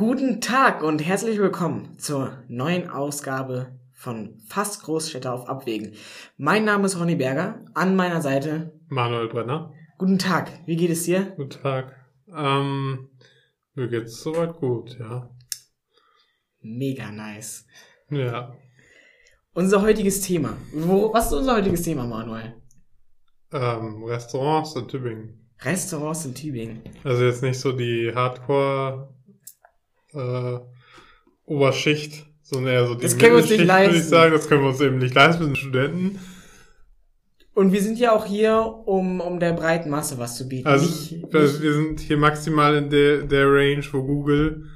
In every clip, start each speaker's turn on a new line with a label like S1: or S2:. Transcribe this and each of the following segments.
S1: Guten Tag und herzlich willkommen zur neuen Ausgabe von Fast Großstädter auf Abwägen. Mein Name ist Ronny Berger, an meiner Seite
S2: Manuel Brenner.
S1: Guten Tag, wie geht es dir?
S2: Guten Tag. Ähm, mir geht's soweit gut, ja.
S1: Mega nice.
S2: Ja.
S1: Unser heutiges Thema. Wo, was ist unser heutiges Thema, Manuel?
S2: Ähm, Restaurants in Tübingen.
S1: Restaurants in Tübingen.
S2: Also jetzt nicht so die Hardcore äh, Oberschicht, sondern eher so die
S1: Das können wir uns nicht
S2: Mittelschicht, würde ich
S1: leisten.
S2: sagen. Das können wir uns eben nicht leisten, wir sind Studenten.
S1: Und wir sind ja auch hier, um, um der breiten Masse was zu bieten.
S2: Also
S1: Nicht-
S2: also wir sind hier maximal in der, der Range, wo Google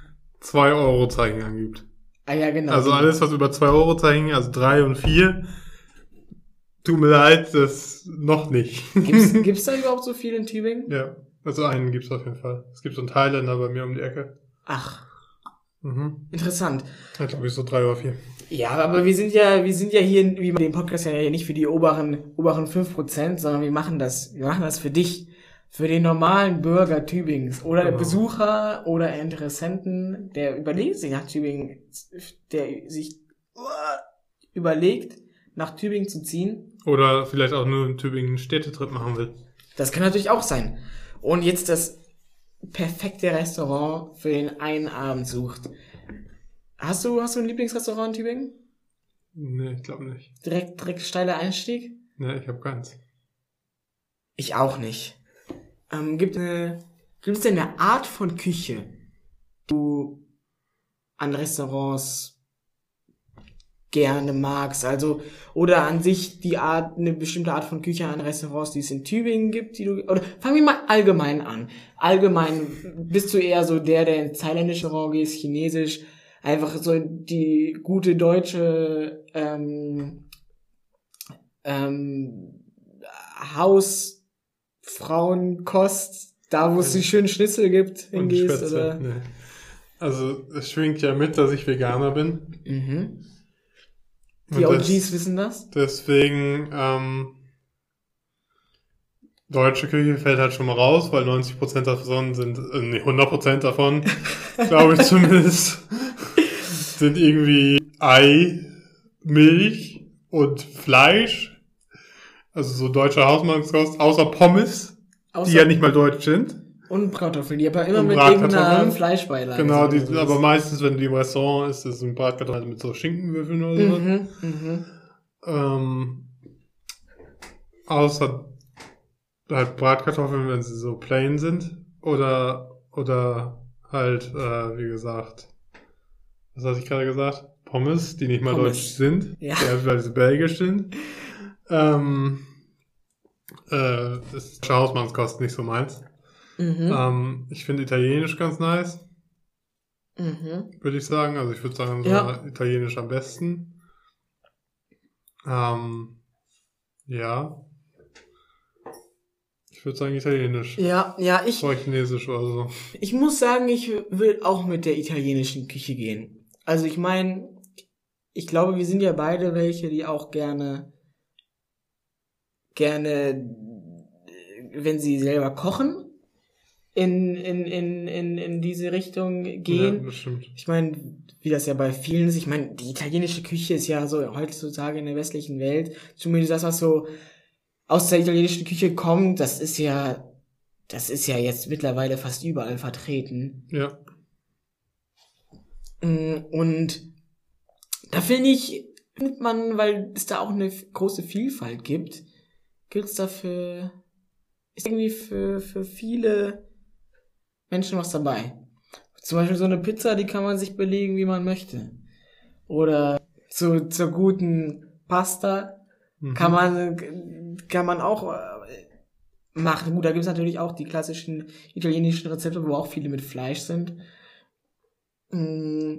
S2: 2 Euro Zeichen angibt.
S1: ah ja, genau.
S2: Also alles, was über 2 Euro Zeichen, also 3 und 4, tut mir leid, das noch nicht.
S1: Gibt's, gibt's da überhaupt so viel in Tübingen?
S2: Ja, also einen gibt's auf jeden Fall. Es gibt so einen Thailänder bei mir um die Ecke.
S1: Ach,
S2: Mhm.
S1: interessant.
S2: Hat, glaube ich, so drei oder vier.
S1: Ja, aber wir sind ja, wir sind ja hier, wie bei dem Podcast ja nicht für die oberen, oberen 5%, sondern wir machen das, wir machen das für dich, für den normalen Bürger Tübingens oder
S2: Genau.
S1: Besucher oder Interessenten, der überlegt sich nach Tübingen, der sich uh, überlegt, nach Tübingen zu ziehen.
S2: Oder vielleicht auch nur in Tübingen einen Städtetrip machen will.
S1: Das kann natürlich auch sein. Und jetzt das perfekte Restaurant für den einen Abend sucht. Hast du, hast du ein Lieblingsrestaurant in Tübingen?
S2: Nee, ich glaube nicht.
S1: Direkt, direkt steiler Einstieg?
S2: Nee, ich habe keins.
S1: Ich auch nicht. Ähm, gibt eine, gibt es denn eine Art von Küche, die du an Restaurants gerne magst? Also, oder an sich die Art, eine bestimmte Art von Küche an Restaurants, die es in Tübingen gibt, die du, oder fangen wir mal allgemein an. Allgemein bist du eher so der, der ins thailändische Restaurant geht, chinesisch, einfach so die gute deutsche, ähm, ähm, Hausfrauenkost, da wo es die schönen Schnitzel gibt, hingehst,
S2: Spätzle.
S1: oder?
S2: Nee. Also es schwingt ja mit, dass ich Veganer bin.
S1: Mhm. Die OGs
S2: das-
S1: wissen das?
S2: Deswegen, ähm, deutsche Küche fällt halt schon mal raus, weil 90% davon sind, äh, nee, 100% davon, glaube ich zumindest, sind irgendwie Ei, Milch und Fleisch. Also so deutsche Hausmannskost, außer Pommes,
S1: Außer
S2: die ja nicht mal deutsch sind.
S1: Und Bratkartoffeln, die aber immer
S2: Und
S1: mit
S2: Bratkartoffeln.
S1: irgendeiner Fleischbeilage
S2: Genau, die aber meistens, wenn die im Restaurant ist, ist ein Bratkartoffel mit so Schinkenwürfeln oder so.
S1: Mhm, mhm.
S2: Ähm, außer halt Bratkartoffeln, wenn sie so plain sind. Oder, oder halt, äh, wie gesagt, was hatte ich gerade gesagt? Pommes, die nicht mal
S1: Pommes.
S2: deutsch sind.
S1: Ja.
S2: weil sie belgisch sind. Ähm, äh, das Hausmannskost nicht so meins.
S1: Mhm.
S2: Ähm, ich finde Italienisch ganz nice,
S1: Mhm.
S2: würde ich sagen. Also ich würde sagen,
S1: Ja.
S2: Italienisch am besten. Ähm, ja. Ich würde sagen Italienisch.
S1: Ja, ja, ich,
S2: Vor Chinesisch oder so.
S1: ich muss sagen, ich will auch mit der italienischen Küche gehen. Also ich meine, ich glaube, wir sind ja beide welche, die auch gerne, gerne, wenn sie selber kochen, in, in, in, in, in diese Richtung
S2: Ja,
S1: gehen.
S2: stimmt.
S1: Ich meine, wie das ja bei vielen ist, ich meine, die italienische Küche ist ja so heutzutage in der westlichen Welt, zumindest das, was so aus der italienischen Küche kommt, das ist ja, das ist ja jetzt mittlerweile fast überall vertreten.
S2: Ja.
S1: Mm, Und da finde ich, findet man, weil es da auch eine große Vielfalt gibt, gibt's dafür, ist irgendwie für, für viele Menschen was dabei. Zum Beispiel so eine Pizza, die kann man sich belegen, wie man möchte. Oder zu, zur guten Pasta
S2: Mhm.
S1: kann man, kann man auch äh, machen. Gut, da gibt's natürlich auch die klassischen italienischen Rezepte, wo auch viele mit Fleisch sind. Mm.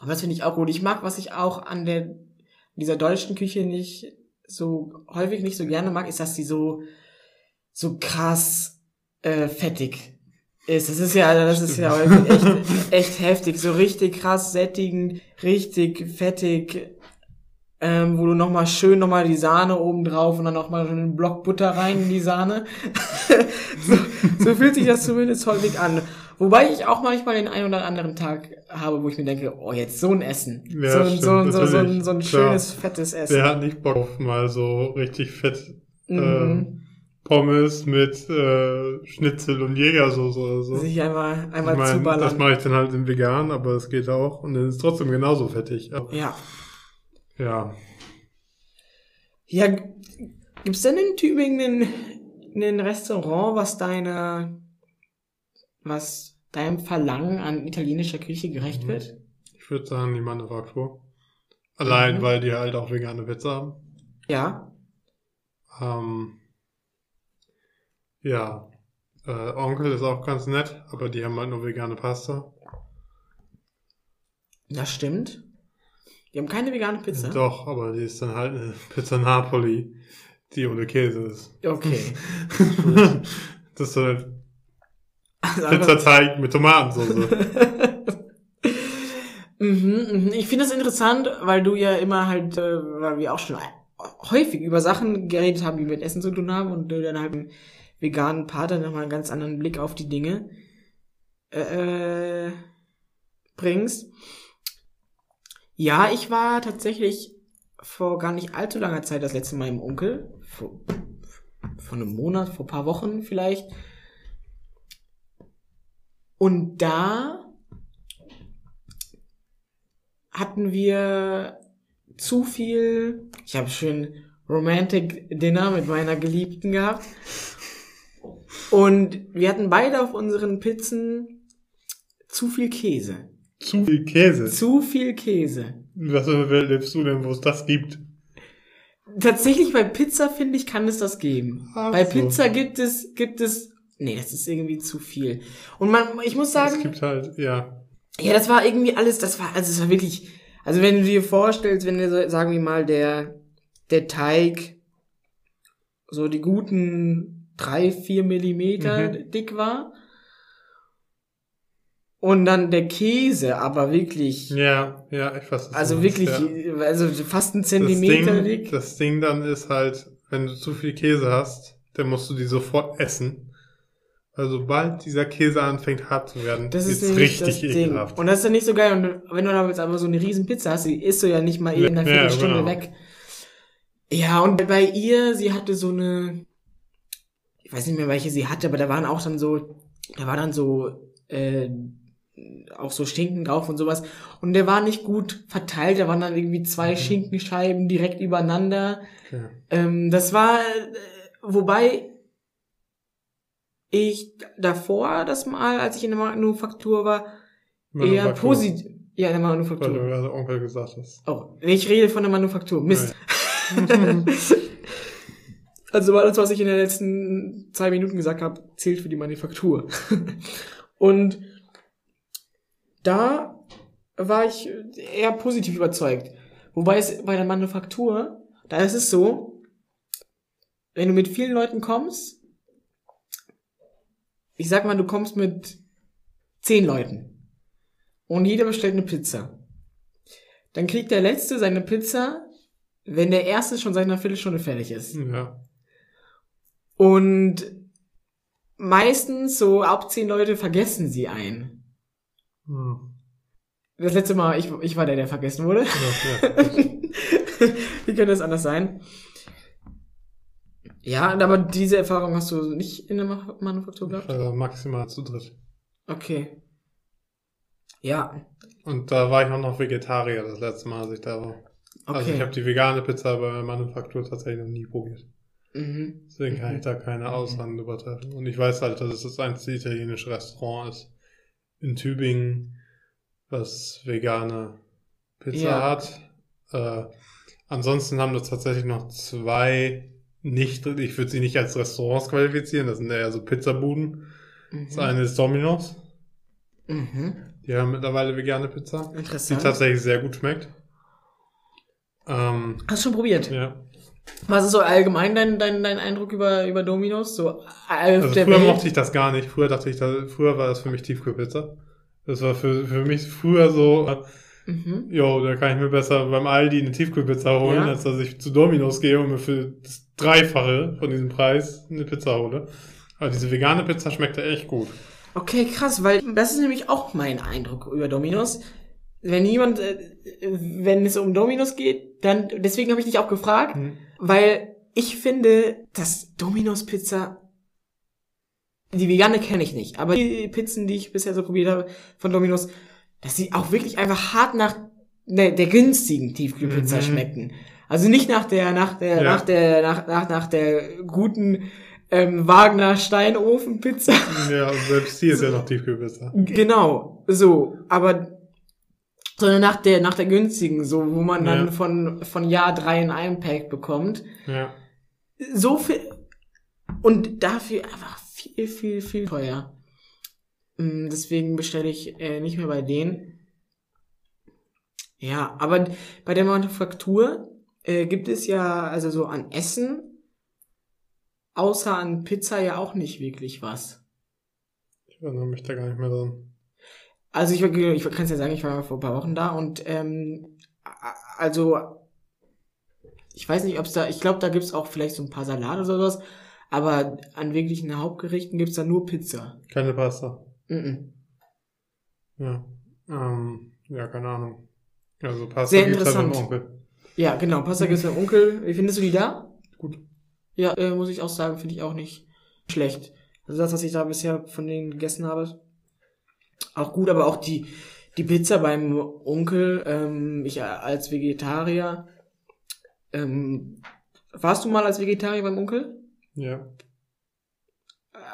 S1: Aber das finde ich auch gut. Ich mag, was ich auch an der dieser deutschen Küche nicht so häufig nicht so gerne mag, ist, dass sie so so krass äh, fettig ist. Das ist ja, das ist ja echt, echt heftig. So richtig krass sättigend, richtig fettig ähm, wo du nochmal schön nochmal die Sahne oben drauf und dann nochmal einen Block Butter rein in die Sahne. so, so fühlt sich das zumindest häufig an. Wobei ich auch manchmal den einen oder anderen Tag habe, wo ich mir denke, oh, jetzt so ein Essen.
S2: Ja,
S1: so, ein-
S2: stimmt,
S1: so, so, so, ein, so ein
S2: Klar.
S1: schönes, fettes Essen.
S2: Wer hat nicht Bock auf mal so richtig fett
S1: Mhm.
S2: ähm, Pommes mit äh, Schnitzel und Jägersoße oder so?
S1: Sich einmal, einmal
S2: ich mein,
S1: zuballern.
S2: das mache ich dann halt in vegan, aber es geht auch und dann ist es trotzdem genauso fettig. Aber,
S1: ja.
S2: ja.
S1: Ja, g- gibt's denn in Tübingen ein, ein Restaurant, was deine, was deinem Verlangen an italienischer Küche gerecht
S2: Mhm.
S1: wird?
S2: Ich würde sagen, die Manufaktur. Allein,
S1: Mhm.
S2: weil die halt auch vegane Pizza haben.
S1: Ja.
S2: Ähm, ja. Äh, Onkel ist auch ganz nett, aber die haben halt nur vegane Pasta.
S1: Das stimmt. Die haben keine vegane Pizza.
S2: Doch, aber die ist dann halt eine Pizza Napoli, die ohne Käse ist.
S1: Okay.
S2: das ist so eine
S1: Also
S2: Pizzateig mit Tomatensauce.
S1: Mhm, mhm. Ich finde das interessant, weil du ja immer halt, äh, weil wir auch schon häufig über Sachen geredet haben, die mit Essen zu tun haben und du dann halt veganen dann nochmal einen ganz anderen Blick auf die Dinge äh, bringst. Ja, ich war tatsächlich vor gar nicht allzu langer Zeit das letzte Mal im Onkel. Vor, vor einem Monat, vor ein paar Wochen vielleicht. Und da hatten wir zu viel. Ich habe schön Romantic Dinner mit meiner Geliebten gehabt. Und wir hatten beide auf unseren Pizzen zu viel Käse.
S2: Zu viel Käse.
S1: Zu viel Käse.
S2: Was lebst du denn, wo es das gibt?
S1: Tatsächlich bei Pizza finde ich, kann es das geben.
S2: Ach
S1: bei
S2: so.
S1: Pizza gibt es, gibt es, nee, das ist irgendwie zu viel. Und man, ich muss
S2: Es
S1: sagen,
S2: gibt halt, ja.
S1: Ja, das war irgendwie alles, das war, also es war wirklich, also wenn du dir vorstellst, wenn so, sagen wir mal, der, der Teig so die guten drei, vier Millimeter
S2: Mhm.
S1: dick war und dann der Käse aber wirklich,
S2: Ja, ja, ich weiß
S1: also wirklich,
S2: ja.
S1: also fast ein
S2: Das
S1: Zentimeter
S2: Ding,
S1: dick.
S2: das Ding dann ist halt, wenn du zu viel Käse hast, dann musst du die sofort essen. Weil sobald dieser Käse anfängt hart zu werden,
S1: Das ist
S2: richtig
S1: das
S2: ekelhaft.
S1: Und das ist ja nicht so geil. Und wenn du da jetzt aber so eine riesen Pizza hast, die isst du ja nicht mal eben
S2: Ja,
S1: Viertelstunde
S2: genau.
S1: weg. Ja, und bei ihr, sie hatte so eine, ich weiß nicht mehr, welche sie hatte, aber da waren auch dann so, da war dann so, äh, auch so Schinken drauf und sowas. Und der war nicht gut verteilt, da waren dann irgendwie zwei
S2: Mhm.
S1: Schinkenscheiben direkt übereinander.
S2: Okay.
S1: Ähm, das war, äh, wobei ich davor das Mal, als ich in der Manufaktur war, eher
S2: Manufaktur,
S1: positiv. Ja, in der
S2: Weil
S1: Manufaktur.
S2: du gerade Onkel gesagt hast.
S1: Oh, ich rede von der Manufaktur. Mist. also alles, was ich in den letzten zwei Minuten gesagt habe, zählt für die Manufaktur. Und da war ich eher positiv überzeugt. Wobei es bei der Manufaktur, da ist es so, wenn du mit vielen Leuten kommst, ich sag mal, du kommst mit zehn Leuten und jeder bestellt eine Pizza. Dann kriegt der Letzte seine Pizza, wenn der Erste schon seit einer Viertelstunde fertig ist.
S2: Ja.
S1: Und meistens so ab zehn Leute vergessen sie einen.
S2: Hm.
S1: Das letzte Mal, ich, ich war der, der vergessen wurde.
S2: Ja, ja.
S1: Wie könnte das anders sein? Ja, aber diese Erfahrung hast du nicht in der Ma- Manufaktur gehabt?
S2: Äh, maximal zu dritt.
S1: Okay. Ja,
S2: Und da war ich auch noch Vegetarier das letzte Mal, als ich da war. Also ich
S1: okay.
S2: habe die vegane Pizza bei der Manufaktur tatsächlich noch nie probiert.
S1: Mhm.
S2: Deswegen kann
S1: Mhm.
S2: ich da keine Aussagen drüber treffen. Und ich weiß halt, dass es das einzige italienische Restaurant ist in Tübingen, was vegane Pizza
S1: Ja.
S2: hat. Äh, ansonsten haben das tatsächlich noch zwei nicht, ich würde sie nicht als Restaurants qualifizieren, das sind eher so Pizzabuden. Das
S1: Mhm.
S2: eine ist Domino's,
S1: Mhm.
S2: die haben mittlerweile vegane Pizza, die
S1: Interessant.
S2: tatsächlich sehr gut schmeckt. Ähm,
S1: Hast du schon probiert?
S2: ja.
S1: Was ist so allgemein dein, dein, dein Eindruck über, über Dominos? So äh,
S2: Also früher
S1: Welt?
S2: mochte ich das gar nicht. Früher dachte ich, da, früher war das für mich Tiefkühlpizza. Das war für, für mich früher so,
S1: Mhm.
S2: jo, da kann ich mir besser beim Aldi eine Tiefkühlpizza holen,
S1: Ja.
S2: als dass ich zu Domino's gehe und mir für das Dreifache von diesem Preis eine Pizza hole. Aber diese vegane Pizza schmeckt echt gut.
S1: Okay, krass, weil das ist nämlich auch mein Eindruck über Dominos. Wenn jemand, äh, wenn es um Dominos geht, dann, deswegen habe ich dich auch gefragt,
S2: Hm.
S1: weil ich finde, dass Dominos Pizza, die vegane kenne ich nicht, aber die Pizzen, die ich bisher so probiert habe von Dominos, dass sie auch wirklich einfach hart nach der, der günstigen Tiefkühlpizza
S2: Mhm.
S1: schmecken. Also nicht nach der, nach der,
S2: Ja.
S1: nach der, nach, nach, nach der guten ähm, Wagner Steinofenpizza.
S2: Ja, und selbst die ist ja noch Tiefkühlpizza.
S1: Genau, so, aber sondern nach der nach der günstigen, so wo man dann
S2: Ja.
S1: von von Jahr drei in einem Pack bekommt.
S2: Ja.
S1: So viel und dafür einfach viel viel viel teuer. Mm, Deswegen bestelle ich äh, nicht mehr bei denen. Ja, aber bei der Manufaktur äh, gibt es ja also so an Essen außer an Pizza ja auch nicht wirklich was.
S2: Ich erinnere mich da gar nicht mehr dran.
S1: Also ich, ich kann es ja sagen, ich war vor ein paar Wochen da und ähm, also ich weiß nicht, ob es da, ich glaube, da gibt's auch vielleicht so ein paar Salate oder sowas, aber an wirklichen Hauptgerichten gibt's da nur Pizza.
S2: Keine Pasta.
S1: Mhm.
S2: Ja. Ähm, ja, keine Ahnung. Also Pasta
S1: Sehr
S2: gibt's halt beim. Onkel.
S1: Ja, genau, Pasta gibt's beim Onkel. Wie findest du die da?
S2: Gut.
S1: Ja, äh, muss ich auch sagen, finde ich auch nicht schlecht. Also das, was ich da bisher von denen gegessen habe, auch gut, aber auch die, die Pizza beim Onkel, ähm, ich als Vegetarier, ähm, warst du mal als Vegetarier beim Onkel?
S2: Ja.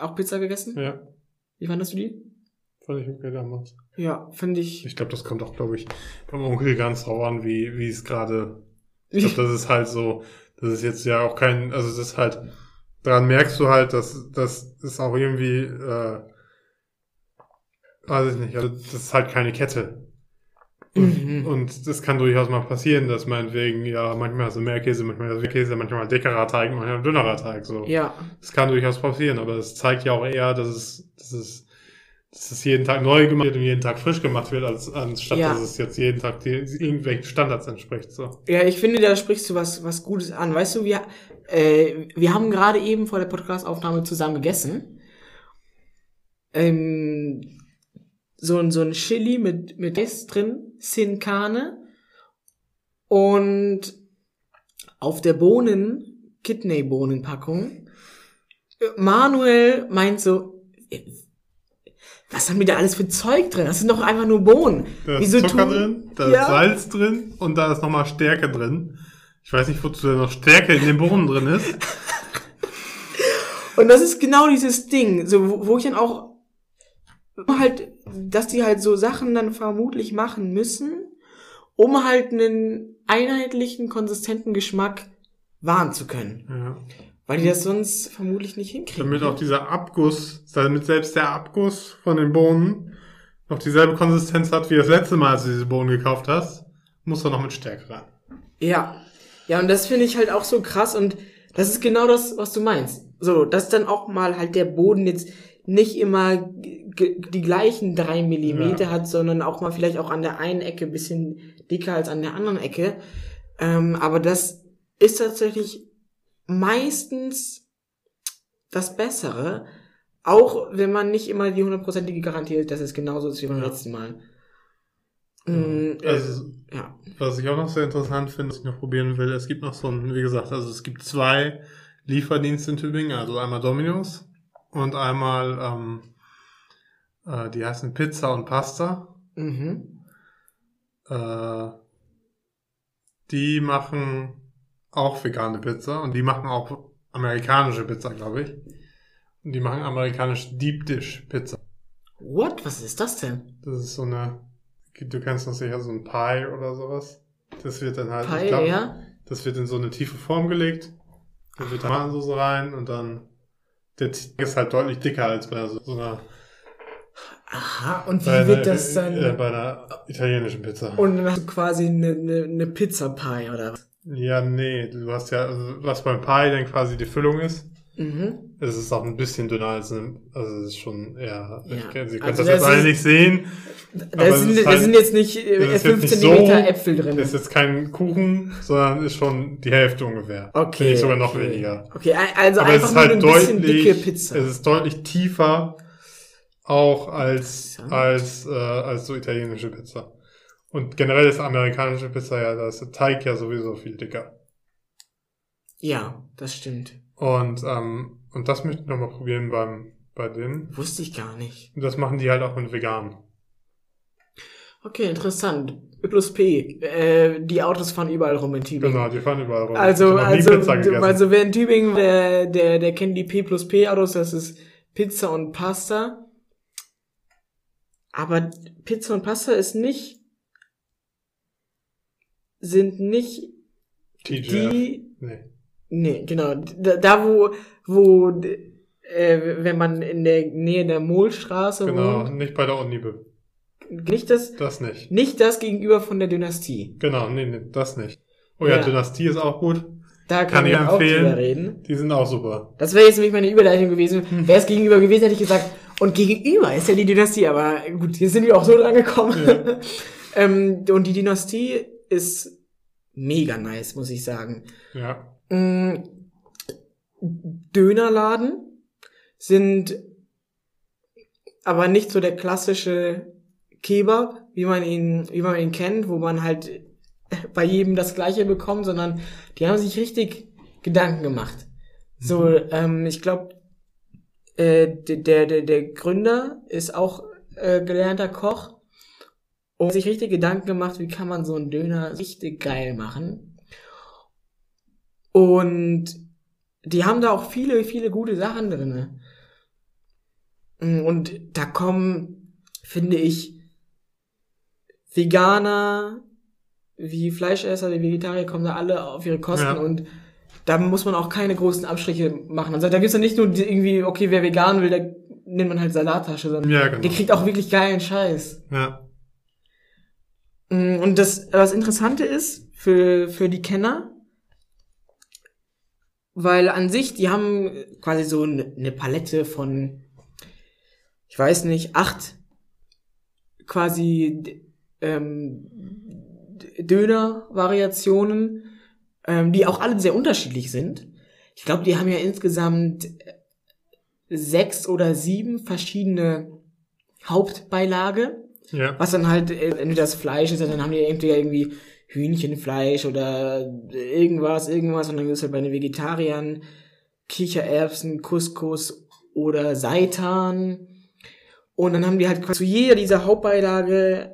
S1: Auch Pizza gegessen?
S2: Ja.
S1: Wie fandest du die?
S2: Fand ich okay damals.
S1: Ja, finde ich.
S2: Ich glaube, das kommt auch, glaube ich, beim Onkel ganz drauf an, wie, wie es gerade. Ich glaube, das ist halt so, das ist jetzt ja auch kein, also das ist halt, daran merkst du halt, dass das ist auch irgendwie, äh, weiß ich nicht, also das ist halt keine Kette. Und,
S1: Mhm.
S2: und das kann durchaus mal passieren, dass meinetwegen, ja, manchmal hast du mehr Käse, manchmal hast du mehr Käse, manchmal dickerer Teig, manchmal dünnerer Teig, so.
S1: Ja,
S2: Das kann durchaus passieren, aber das zeigt ja auch eher, dass es, dass es, dass es jeden Tag neu gemacht wird und jeden Tag frisch gemacht wird, als anstatt
S1: Ja.
S2: dass es jetzt jeden Tag die, irgendwelchen Standards entspricht. So.
S1: Ja, ich finde, da sprichst du was, was Gutes an. Weißt du, wir, äh, wir haben gerade eben vor der Podcast-Aufnahme zusammen gegessen. Ähm, so ein, so ein Chili mit, mit Reis drin, Sin Carne. Und auf der Bohnen, Kidney-Bohnenpackung, Manuel meint so, was haben wir da alles für Zeug drin? Das sind doch einfach nur Bohnen.
S2: Da ist
S1: Wieso
S2: Zucker drin, da
S1: Ja.
S2: ist Salz drin und da ist nochmal Stärke drin. Ich weiß nicht, wozu da noch Stärke in den Bohnen drin ist.
S1: Und das ist genau dieses Ding, so, wo, wo ich dann auch halt, dass die halt so Sachen dann vermutlich machen müssen, um halt einen einheitlichen, konsistenten Geschmack wahren zu können.
S2: Ja.
S1: Weil die das sonst vermutlich nicht hinkriegen.
S2: Damit auch dieser Abguss, damit selbst der Abguss von den Bohnen noch dieselbe Konsistenz hat wie das letzte Mal, als du diese Bohnen gekauft hast, muss er noch mit Stärke rein.
S1: Ja. Ja, und das finde ich halt auch so krass und das ist genau das, was du meinst. So, dass dann auch mal halt der Boden jetzt nicht immer die gleichen drei Millimeter
S2: Ja.
S1: hat, sondern auch mal vielleicht auch an der einen Ecke ein bisschen dicker als an der anderen Ecke. Ähm, aber das ist tatsächlich meistens das Bessere, auch wenn man nicht immer die hundertprozentige garantiert, dass es genauso ist wie beim
S2: Ja.
S1: letzten Mal. Äh,
S2: Also,
S1: ja.
S2: Was ich auch noch sehr interessant finde, was ich noch probieren will, es gibt noch so ein, wie gesagt, also es gibt zwei Lieferdienste in Tübingen, also einmal Domino's und einmal, ähm, äh, die heißen Pizza und Pasta.
S1: Mhm.
S2: Äh, die machen auch vegane Pizza und die machen auch amerikanische Pizza, glaube ich. Und die machen amerikanische Deep Dish Pizza.
S1: What? Was ist das denn?
S2: Das ist so eine, du kennst das sicher, so ein Pie oder sowas. Das wird dann halt, ich
S1: Pie,
S2: glaub,
S1: ja?
S2: Das wird in so eine tiefe Form gelegt. Da wird Tomatensauce rein und dann der Teig ist halt deutlich dicker als bei so, so einer,
S1: Aha, und wie
S2: bei
S1: wird
S2: einer,
S1: das dann?
S2: äh, bei einer italienischen Pizza.
S1: und dann hast du quasi eine, eine, eine Pizza Pie oder was?
S2: ja, nee, du hast ja, also, was beim Pie dann quasi die Füllung ist,
S1: Mhm.
S2: Es ist auch ein bisschen dünner als eine, also es ist schon eher,
S1: Ja.
S2: ich Sie können
S1: Also
S2: das jetzt
S1: das
S2: alle
S1: ist-
S2: nicht sehen,
S1: Da sind,
S2: halt-
S1: sind jetzt nicht äh,
S2: das ist jetzt
S1: 5
S2: nicht so-
S1: Äpfel drin.
S2: das ist jetzt kein Kuchen, sondern ist schon die Hälfte ungefähr.
S1: okay.
S2: Nicht sogar noch
S1: okay.
S2: weniger.
S1: Okay, also
S2: Aber es
S1: einfach
S2: ist
S1: nur
S2: halt
S1: eine bisschen
S2: deutlich,
S1: dicke Pizza.
S2: es ist deutlich tiefer auch als, als, äh, als so italienische Pizza. Und generell ist amerikanische Pizza ja, da ist der Teig ja sowieso viel dicker.
S1: Ja, das stimmt.
S2: Und, ähm, und das möchte ich nochmal probieren beim, bei denen.
S1: Wusste ich gar nicht.
S2: Und das machen die halt auch mit vegan.
S1: Okay, interessant. P plus P. Äh, die Autos fahren überall rum in Tübingen.
S2: Genau, die fahren überall rum.
S1: Also, also, also wer in Tübingen, der, der, der kennt die P plus P Autos, das ist Pizza und Pasta. Aber Pizza und Pasta ist nicht, sind nicht
S2: TGF.
S1: die,
S2: Nee.
S1: Nee, genau, da, da wo, wo, äh, wenn man in der Nähe der Mohlstraße
S2: Genau,
S1: wohnt,
S2: nicht bei der Unibe.
S1: nicht das,
S2: Das nicht.
S1: nicht das gegenüber von der Dynastie.
S2: Genau, nee, nee, das nicht. Oh ja,
S1: Ja.
S2: Dynastie ist auch gut.
S1: Da
S2: Kann
S1: kann,
S2: ich
S1: ich auch
S2: empfehlen.
S1: drüber reden.
S2: Die sind auch super.
S1: Das wäre jetzt nämlich meine Überleitung gewesen. Wäre es gegenüber gewesen, hätte ich gesagt, und gegenüber ist ja die Dynastie, aber gut, hier sind wir auch so dran gekommen.
S2: Ja.
S1: ähm, und die Dynastie ist mega nice, muss ich sagen.
S2: Ja.
S1: Mm, Dönerladen sind aber nicht so der klassische Kebab, wie man ihn, wie man ihn kennt, wo man halt bei jedem das Gleiche bekommt, sondern die haben sich richtig Gedanken gemacht. So, ähm, ich glaube, äh, der, der, der Gründer ist auch äh, gelernter Koch und hat sich richtig Gedanken gemacht, wie kann man so einen Döner richtig geil machen. Und die haben da auch viele, viele gute Sachen drinne. Und da kommen, finde ich, Veganer, wie Fleischesser, wie Vegetarier kommen da alle auf ihre Kosten
S2: Ja.
S1: und da muss man auch keine großen Abstriche machen. Also da gibt's ja nicht nur irgendwie, okay, wer vegan will, der nimmt man halt Salattasche, sondern
S2: Ja, genau.
S1: der kriegt auch wirklich geilen Scheiß.
S2: Ja.
S1: Mm, Und das, was Interessante ist für, für die Kenner, weil an sich, die haben quasi so eine Palette von, ich weiß nicht, acht quasi ähm, Döner-Variationen, ähm, die auch alle sehr unterschiedlich sind. Ich glaube, die haben ja insgesamt sechs oder sieben verschiedene Hauptbeilage
S2: Ja.
S1: was dann halt äh, entweder das Fleisch ist, dann haben die entweder irgendwie Hühnchenfleisch oder irgendwas, irgendwas und dann ist halt bei den Vegetariern Kichererbsen, Couscous oder Seitan und dann haben die halt quasi zu jeder dieser Hauptbeilage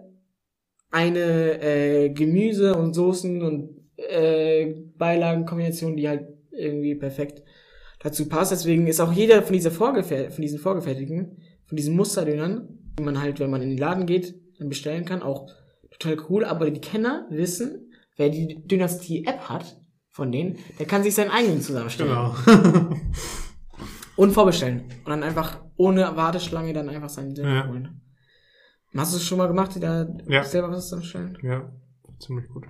S1: eine äh, Gemüse und Soßen und äh, Beilagenkombination, die halt irgendwie perfekt dazu passt. Deswegen ist auch jeder von dieser Vorgefer von diesen vorgefertigten, von diesen Musterdönern, die man halt, wenn man in den Laden geht, dann bestellen kann, auch total cool. Aber die Kenner wissen, wer die Dynastie-App hat von denen, der kann sich seinen eigenen zusammenstellen
S2: Genau.
S1: und vorbestellen. Und dann einfach ohne Warteschlange dann einfach seinen Döner
S2: Ja.
S1: holen. Hast du es schon mal gemacht, dir da
S2: Ja.
S1: selber was zusammenstellen?
S2: ja. Ziemlich gut.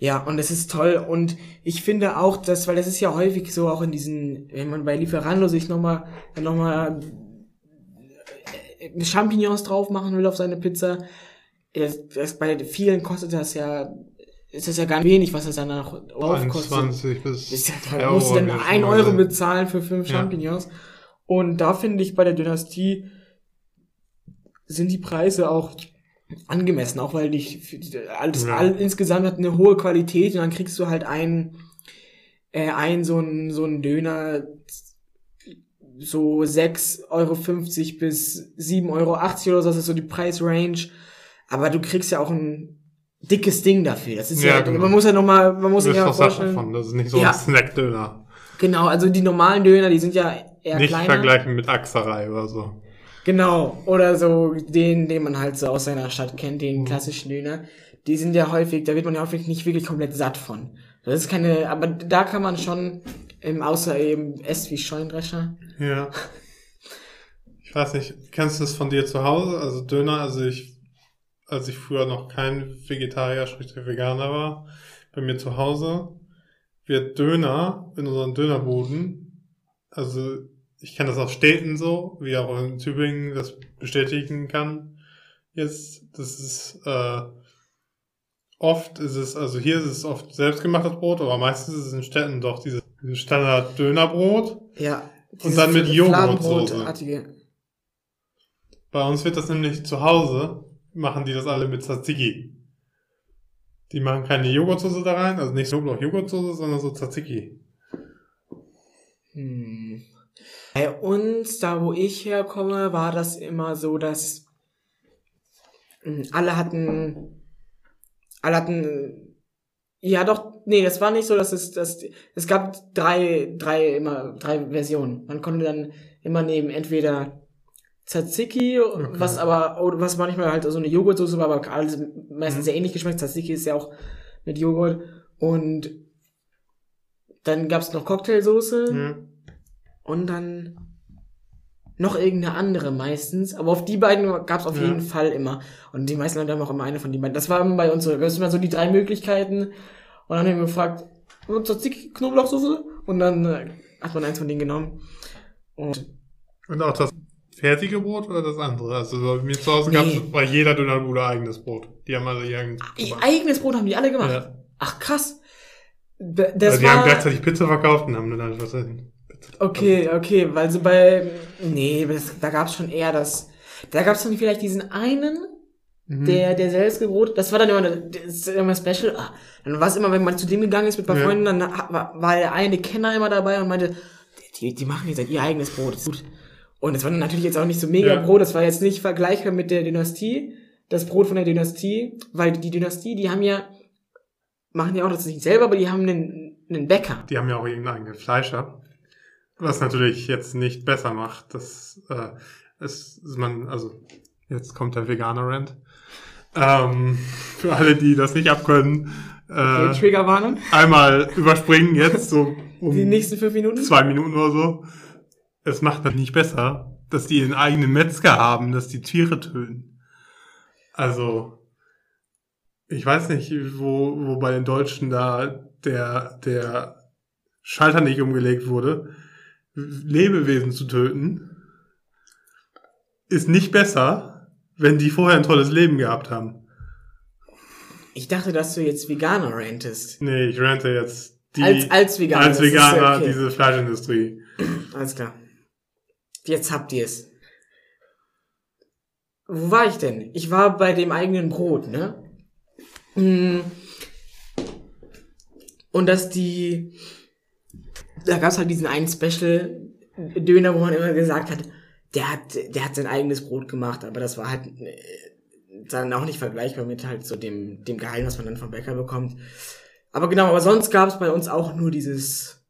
S1: Ja, und es ist toll. Und ich finde auch, dass, weil das ist ja häufig so auch in diesen, wenn man bei Lieferando sich nochmal, nochmal äh, Champignons drauf machen will auf seine Pizza, das, bei vielen kostet das ja, ist das ja gar nicht wenig, was das dann noch drauf kostet.
S2: 21 bis
S1: Ist ja, da musst du dann ein
S2: schon
S1: Euro
S2: mal
S1: bezahlen für fünf
S2: Ja.
S1: Champignons. Und da finde ich bei der Dynastie sind die Preise auch angemessen, auch weil dich alles
S2: Ja.
S1: all, insgesamt hat eine hohe Qualität und dann kriegst du halt ein äh, ein so ein so ein Döner so 6,50 Euro bis 7,80 Euro oder so, das ist so die Preisrange. Aber du kriegst ja auch ein dickes Ding dafür. Das ist ja,
S2: Ja, genau.
S1: man muss ja noch mal, man muss
S2: Das
S1: sich
S2: ist
S1: ja
S2: Sache
S1: vorstellen.
S2: davon. Das ist nicht so
S1: Ja.
S2: ein Snackdöner.
S1: Genau, also die normalen Döner, die sind ja eher
S2: Nicht
S1: kleiner.
S2: vergleichen mit Axerei oder so.
S1: Genau, oder so den, den man halt so aus seiner Stadt kennt,
S2: Mhm.
S1: den klassischen Döner. Die sind ja häufig, da wird man ja häufig nicht wirklich komplett satt von. Das ist keine, aber da kann man schon, ähm, außer eben esst wie Scheunendrescher.
S2: Ja. Ich weiß nicht, kennst du das von dir zu Hause? Also Döner, also ich, als ich früher noch kein Vegetarier, Schrägstrich Veganer war, bei mir zu Hause wird Döner in unseren Dönerbuden, also ich kenne das aus Städten so, wie auch in Tübingen das bestätigen kann. Jetzt, das ist, äh, oft ist es, also hier ist es oft selbstgemachtes Brot, aber meistens ist es in Städten doch dieses, Standard-Dönerbrot.
S1: Ja.
S2: Und dann mit Joghurtsoße. Bei uns wird das nämlich zu Hause, machen die das alle mit Tzatziki. Die machen keine Joghurtsoße da rein, also nicht Knoblauch-Joghurtsoße, sondern so Tzatziki.
S1: Hm. Bei uns, da wo ich herkomme, war das immer so, dass hm, alle hatten, alle hatten, ja doch, nee, das war nicht so, dass es, dass, es gab drei, drei, immer, drei Versionen. Man konnte dann immer nehmen, entweder Tzatziki, was aber, oh, was manchmal halt so eine Joghurtsoße war, aber alles meistens
S2: Mhm.
S1: sehr ähnlich geschmeckt. Tzatziki ist ja auch mit Joghurt. Und dann gab's noch Cocktailsoße.
S2: Ja.
S1: Und dann noch irgendeine andere meistens. Aber auf die beiden gab's auf
S2: Ja.
S1: jeden Fall immer. Und die meisten Leute haben auch immer eine von den beiden. Das war immer bei uns so. Da gab's immer so die drei Möglichkeiten. Und dann haben wir gefragt, "Und Tzatziki, Knoblauchsoße? Und dann äh, hat man eins von denen genommen. Und
S2: Und auch das fertige Brot oder das andere? Also bei mir zu Hause
S1: Nee.
S2: gab es bei jeder Dönerbude eigenes Brot. Die haben alle ihr eigenes
S1: Brot haben die alle gemacht.
S2: Ja.
S1: Ach krass. Das
S2: Also die haben
S1: war,
S2: gleichzeitig Pizza verkauft und haben dann halt was hin.
S1: okay, okay, weil so bei, nee, das, da gab's schon eher das, da gab's dann vielleicht diesen einen,
S2: Mhm.
S1: der, der Selzgebrot, das war dann immer, das ist immer special. Ah, dann war es immer, wenn man zu dem gegangen ist mit ein paar
S2: Ja.
S1: Freunden, dann war, war der eine Kenner immer dabei und meinte, die, die machen jetzt halt ihr eigenes Brot, das ist gut. Und es war natürlich jetzt auch nicht so mega
S2: Ja.
S1: Brot, das war jetzt nicht vergleichbar mit der Dynastie, das Brot von der Dynastie, weil die Dynastie, die haben ja, machen ja auch das nicht selber, aber die haben einen, einen Bäcker.
S2: Die haben ja auch irgendeinen eigenen Fleischer. Was natürlich jetzt nicht besser macht, dass äh, es man, also jetzt kommt der Veganer-Rant. Ähm, für alle, die das nicht abkönnen,
S1: Okay,
S2: äh,
S1: Triggerwarnung.
S2: einmal überspringen jetzt so um
S1: Die nächsten fünf Minuten.
S2: zwei Minuten oder so. Es macht das nicht besser, dass die einen eigenen Metzger haben, dass die Tiere töten. Also, ich weiß nicht, wo, wo bei den Deutschen da der, der Schalter nicht umgelegt wurde. Lebewesen zu töten ist nicht besser, wenn die vorher ein tolles Leben gehabt haben.
S1: Ich dachte, dass du jetzt Veganer rantest.
S2: Nee, ich rente jetzt die,
S1: Als, als Veganer.
S2: als Veganer
S1: okay.
S2: diese Fleischindustrie.
S1: Alles klar. Jetzt habt ihr es. Wo war ich denn? Ich war bei dem eigenen Brot, ne? Mm. Und dass die, da gab's halt diesen einen Special Döner, wo man immer gesagt hat, der hat, der hat sein eigenes Brot gemacht, aber das war halt äh, dann auch nicht vergleichbar mit halt so dem, dem Gehalt, was man dann vom Bäcker bekommt. Aber genau, aber sonst gab's bei uns auch nur dieses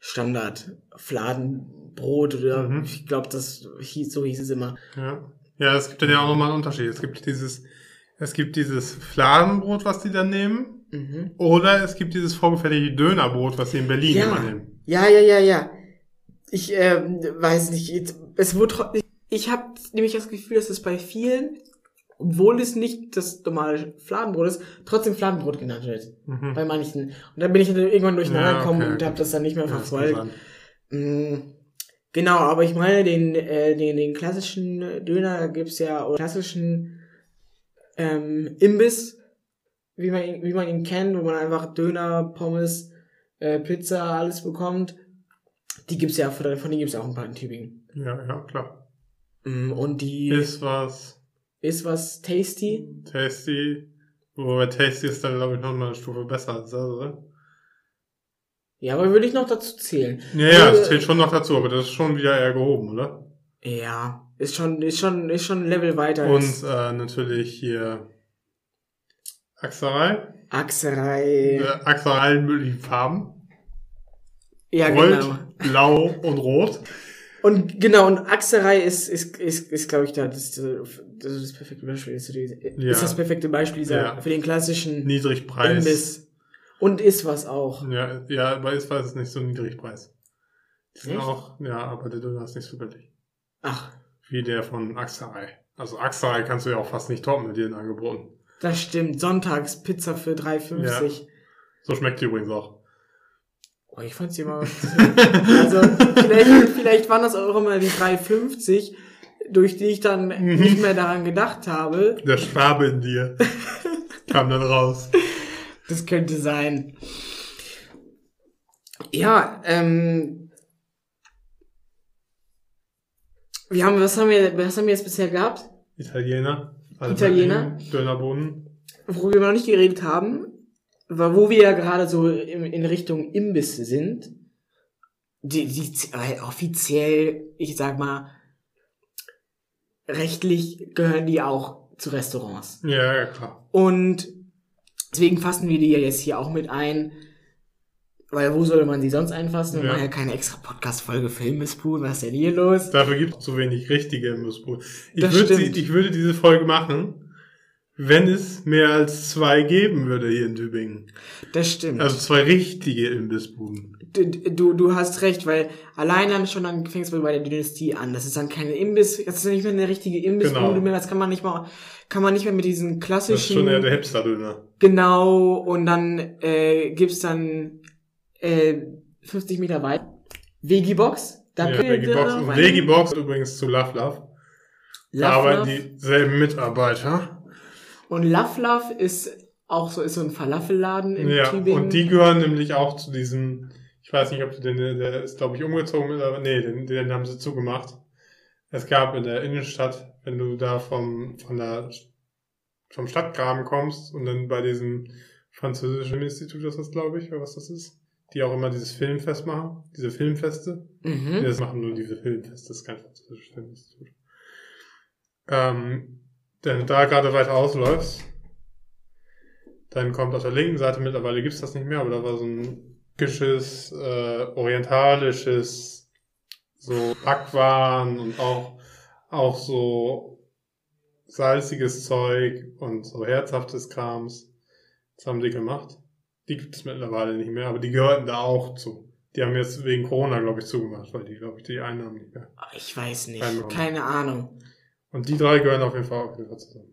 S1: Standard Fladenbrot oder
S2: Mhm.
S1: ich glaube, das hieß, so hieß es immer.
S2: Ja. Ja, es gibt dann ja auch nochmal einen Unterschied. Es gibt dieses, es gibt dieses Fladenbrot, was die dann nehmen,
S1: Mhm.
S2: oder es gibt dieses vorgefertigte Dönerbrot, was sie in Berlin immer nehmen.
S1: Ja, ja, ja, ja. Ich ähm, weiß nicht, es wurde ich habe nämlich das Gefühl, dass es bei vielen, obwohl es nicht das normale Fladenbrot ist, trotzdem Fladenbrot genannt wird.
S2: Mhm.
S1: Bei manchen. Und dann bin ich dann irgendwann durcheinander
S2: Ja,
S1: gekommen
S2: okay,
S1: und
S2: okay.
S1: habe das dann nicht mehr
S2: Ja,
S1: verfolgt.
S2: sein.
S1: Mm, Genau, aber ich meine, den, äh, den, den klassischen Döner gibt's ja, oder klassischen ähm, Imbiss, wie man, ihn- wie man ihn kennt, wo man einfach Döner, Pommes, äh, Pizza, alles bekommt. Die gibt's ja, von, von denen gibt's ja auch ein paar in Tübingen.
S2: Ja, ja, klar.
S1: Mm, Und die
S2: Ist was
S1: ist was tasty.
S2: tasty, wobei tasty ist dann, glaube ich, noch mal eine Stufe besser als das, oder?
S1: Ja, aber würde ich noch dazu zählen.
S2: Ja, ja,
S1: Äh,
S2: das zählt schon noch dazu, aber das ist schon wieder eher gehoben, oder?
S1: Ja, ist schon, ist schon, ist schon ein Level weiter
S2: Und
S1: als
S2: äh, natürlich hier Achserei.
S1: Achserei.
S2: Äh, Achserei in möglichen Farben.
S1: Ja,
S2: Gold,
S1: genau.
S2: blau und rot.
S1: Und genau, und Achserei ist, ist, ist, ist glaube ich, da, das, ist, das ist das perfekte Beispiel. Ist,
S2: Ja.
S1: ist das perfekte Beispiel dieser,
S2: Ja.
S1: für den klassischen
S2: Niedrigpreis.
S1: Imbiss. Und ist was auch.
S2: Ja, ja, aber ist weiß es nicht so Niedrigpreis. Die sind
S1: Echt?
S2: auch, ja, aber der Döner ist nicht so billig.
S1: Ach,
S2: Wie der von Achserei. Also Achserei kannst du ja auch fast nicht toppen mit ihren Angeboten.
S1: das stimmt. Sonntags Pizza für 3,50.
S2: So schmeckt die übrigens auch.
S1: Oh, ich fand's immer. also, vielleicht, vielleicht waren das auch immer die 3,50, durch die ich dann
S2: Mhm.
S1: nicht mehr daran gedacht habe.
S2: Der Schwabe in dir kam dann raus.
S1: Das könnte sein. Ja, ähm. Wir haben, was haben wir, was haben wir jetzt bisher gehabt?
S2: Italiener. alle
S1: Italiener.
S2: Dönerbohnen.
S1: Worüber wir noch nicht geredet haben, wo wir ja gerade so in, in Richtung Imbiss sind. Die, die, weil offiziell, ich sag mal, rechtlich gehören die auch zu Restaurants.
S2: Ja, ja, klar.
S1: Und deswegen fassen wir die ja jetzt hier auch mit ein. Weil wo soll man sie sonst einfassen? Wir
S2: Ja.
S1: machen ja keine extra Podcast-Folge für Imbissbude. Was ist denn hier los?
S2: Dafür gibt es zu wenig richtige Imbissbuden. Ich
S1: Das
S2: würde, sie, ich würde diese Folge machen, wenn es mehr als zwei geben würde hier in Tübingen.
S1: Das stimmt.
S2: Also zwei richtige Imbissbuden.
S1: Du, du, hast recht, weil allein dann schon dann fängst du bei der Dynastie an. Das ist dann keine Imbiss, das ist nicht mehr eine richtige Imbissbude
S2: Genau.
S1: mehr. Das kann man nicht mal, kann man nicht mehr mit diesen
S2: Das ist
S1: klassischen.
S2: schon der Hipster-Döner.
S1: genau. Und dann äh, gibt's dann äh, 50 Meter weit Vegibox. Da
S2: Ja,
S1: da.
S2: Vegibox übrigens zu Love Love. Da
S1: Love
S2: arbeiten
S1: Love.
S2: dieselben Mitarbeiter.
S1: Und Love Love ist auch so, ist so ein Falafelladen in
S2: Ja,
S1: Tübingen.
S2: und die gehören nämlich auch zu diesem, ich weiß nicht, ob du den, der ist, glaube ich, umgezogen aber nee, den, den haben sie zugemacht. Es gab in der Innenstadt, wenn du da vom, von der, vom Stadtgraben kommst und dann bei diesem französischen Institut, das ist, glaube ich, oder was das ist, die auch immer dieses Filmfest machen, diese Filmfeste.
S1: mhm.
S2: Das machen nur diese Filmfeste, das ist kein französisches Filminstitut. Ähm, wenn du da gerade weiter ausläufst, dann kommt auf der linken Seite, mittlerweile gibt's das nicht mehr, aber da war so ein türkisches, äh, orientalisches, so Backwaren und auch, auch so salziges Zeug und so herzhaftes Krams. Das haben die gemacht. Die gibt's mittlerweile nicht mehr, aber die gehörten da auch zu. Die haben jetzt wegen Corona, glaube ich, zugemacht, weil die, glaube ich, die Einnahmen nicht mehr.
S1: Ich weiß nicht.
S2: Keine Ahnung. Und die drei gehören auf jeden Fall, jeden Fall zusammen.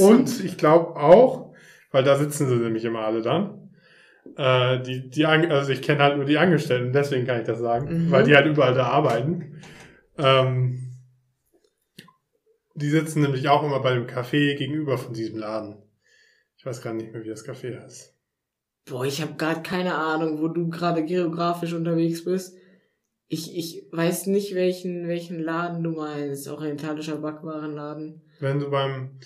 S2: Und ich glaube auch, weil da sitzen sie nämlich immer alle dann. Äh, die, die, also ich kenne halt nur die Angestellten, deswegen kann ich das sagen,
S1: Mhm.
S2: weil die halt überall da arbeiten. Ähm, die sitzen nämlich auch immer bei dem Café gegenüber von diesem Laden. Ich weiß gar nicht mehr, wie das Café heißt.
S1: Boah, ich habe gerade keine Ahnung, wo du gerade geografisch unterwegs bist. Ich, ich weiß nicht, welchen, welchen Laden du meinst. Orientalischer Backwarenladen.
S2: Wenn du beim,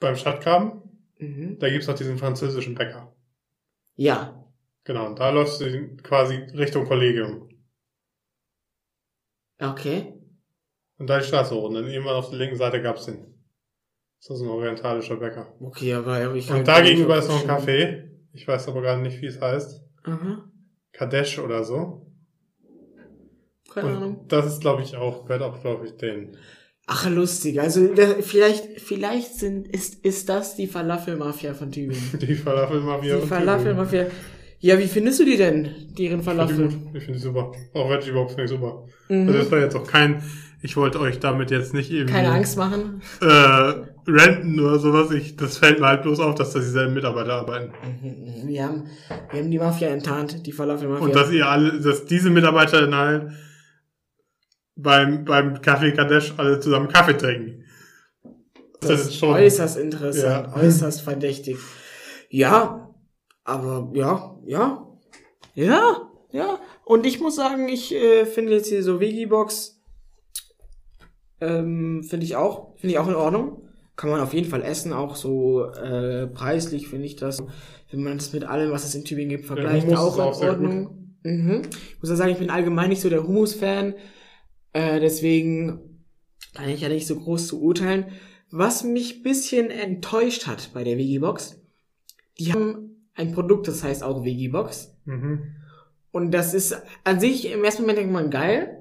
S2: beim Stadtgraben,
S1: Mhm.
S2: da gibt's noch diesen französischen Bäcker.
S1: Ja.
S2: Genau, und da läufst du quasi Richtung Kollegium.
S1: Okay.
S2: Und da die Straße hoch. Und dann irgendwann auf der linken Seite gab's den. Das ist ein orientalischer Bäcker.
S1: Okay, aber ich
S2: Und da gegenüber ist noch ein Café. Ich weiß aber gerade nicht, wie es heißt.
S1: Aha.
S2: Kadesh oder so.
S1: Keine Ahnung.
S2: Das ist, glaube ich, auch, gehört auch, glaube ich, denen.
S1: Ach, lustig. Also, vielleicht, vielleicht sind, ist, ist das die Falafelmafia von Tübingen.
S2: Die Falafelmafia.
S1: Die
S2: und
S1: Falafelmafia. Ja, wie findest du die denn? Deren
S2: Tübingen.
S1: Falafel?
S2: Ich finde die gut. Ich finde die super. Auch Veggie Box finde ich super.
S1: Mhm.
S2: Also das war jetzt auch kein, ich wollte euch damit jetzt nicht irgendwie,
S1: Keine Angst machen.
S2: äh, renten oder sowas. Ich, das fällt mir halt bloß auf, dass da dieselben Mitarbeiter arbeiten.
S1: Mhm, Wir haben, wir haben die Mafia enttarnt, die Falafelmafia.
S2: Und dass ihr alle, dass diese Mitarbeiter dann halt beim, beim Kaffee Kadesh alle zusammen Kaffee trinken. Das, ist schon,
S1: äußerst interessant,
S2: Ja.
S1: äußerst verdächtig. Ja, aber ja, ja, ja, ja. Und ich muss sagen, ich äh, finde jetzt hier so Vegibox ähm, finde ich auch, finde ich auch in Ordnung. Kann man auf jeden Fall essen, auch so äh, preislich finde ich das, wenn man das mit allem, was es in Tübingen gibt, vergleicht,
S2: Hummus
S1: auch in
S2: auch
S1: Ordnung. Mhm. Ich muss ja sagen, ich bin allgemein nicht so der Hummus-Fan, äh, deswegen kann ich ja nicht so groß zu urteilen. Was mich bisschen enttäuscht hat bei der Vegibox, die haben ein Produkt, das heißt auch Vegibox.
S2: Mhm.
S1: Und das ist an sich, im ersten Moment denkt man geil.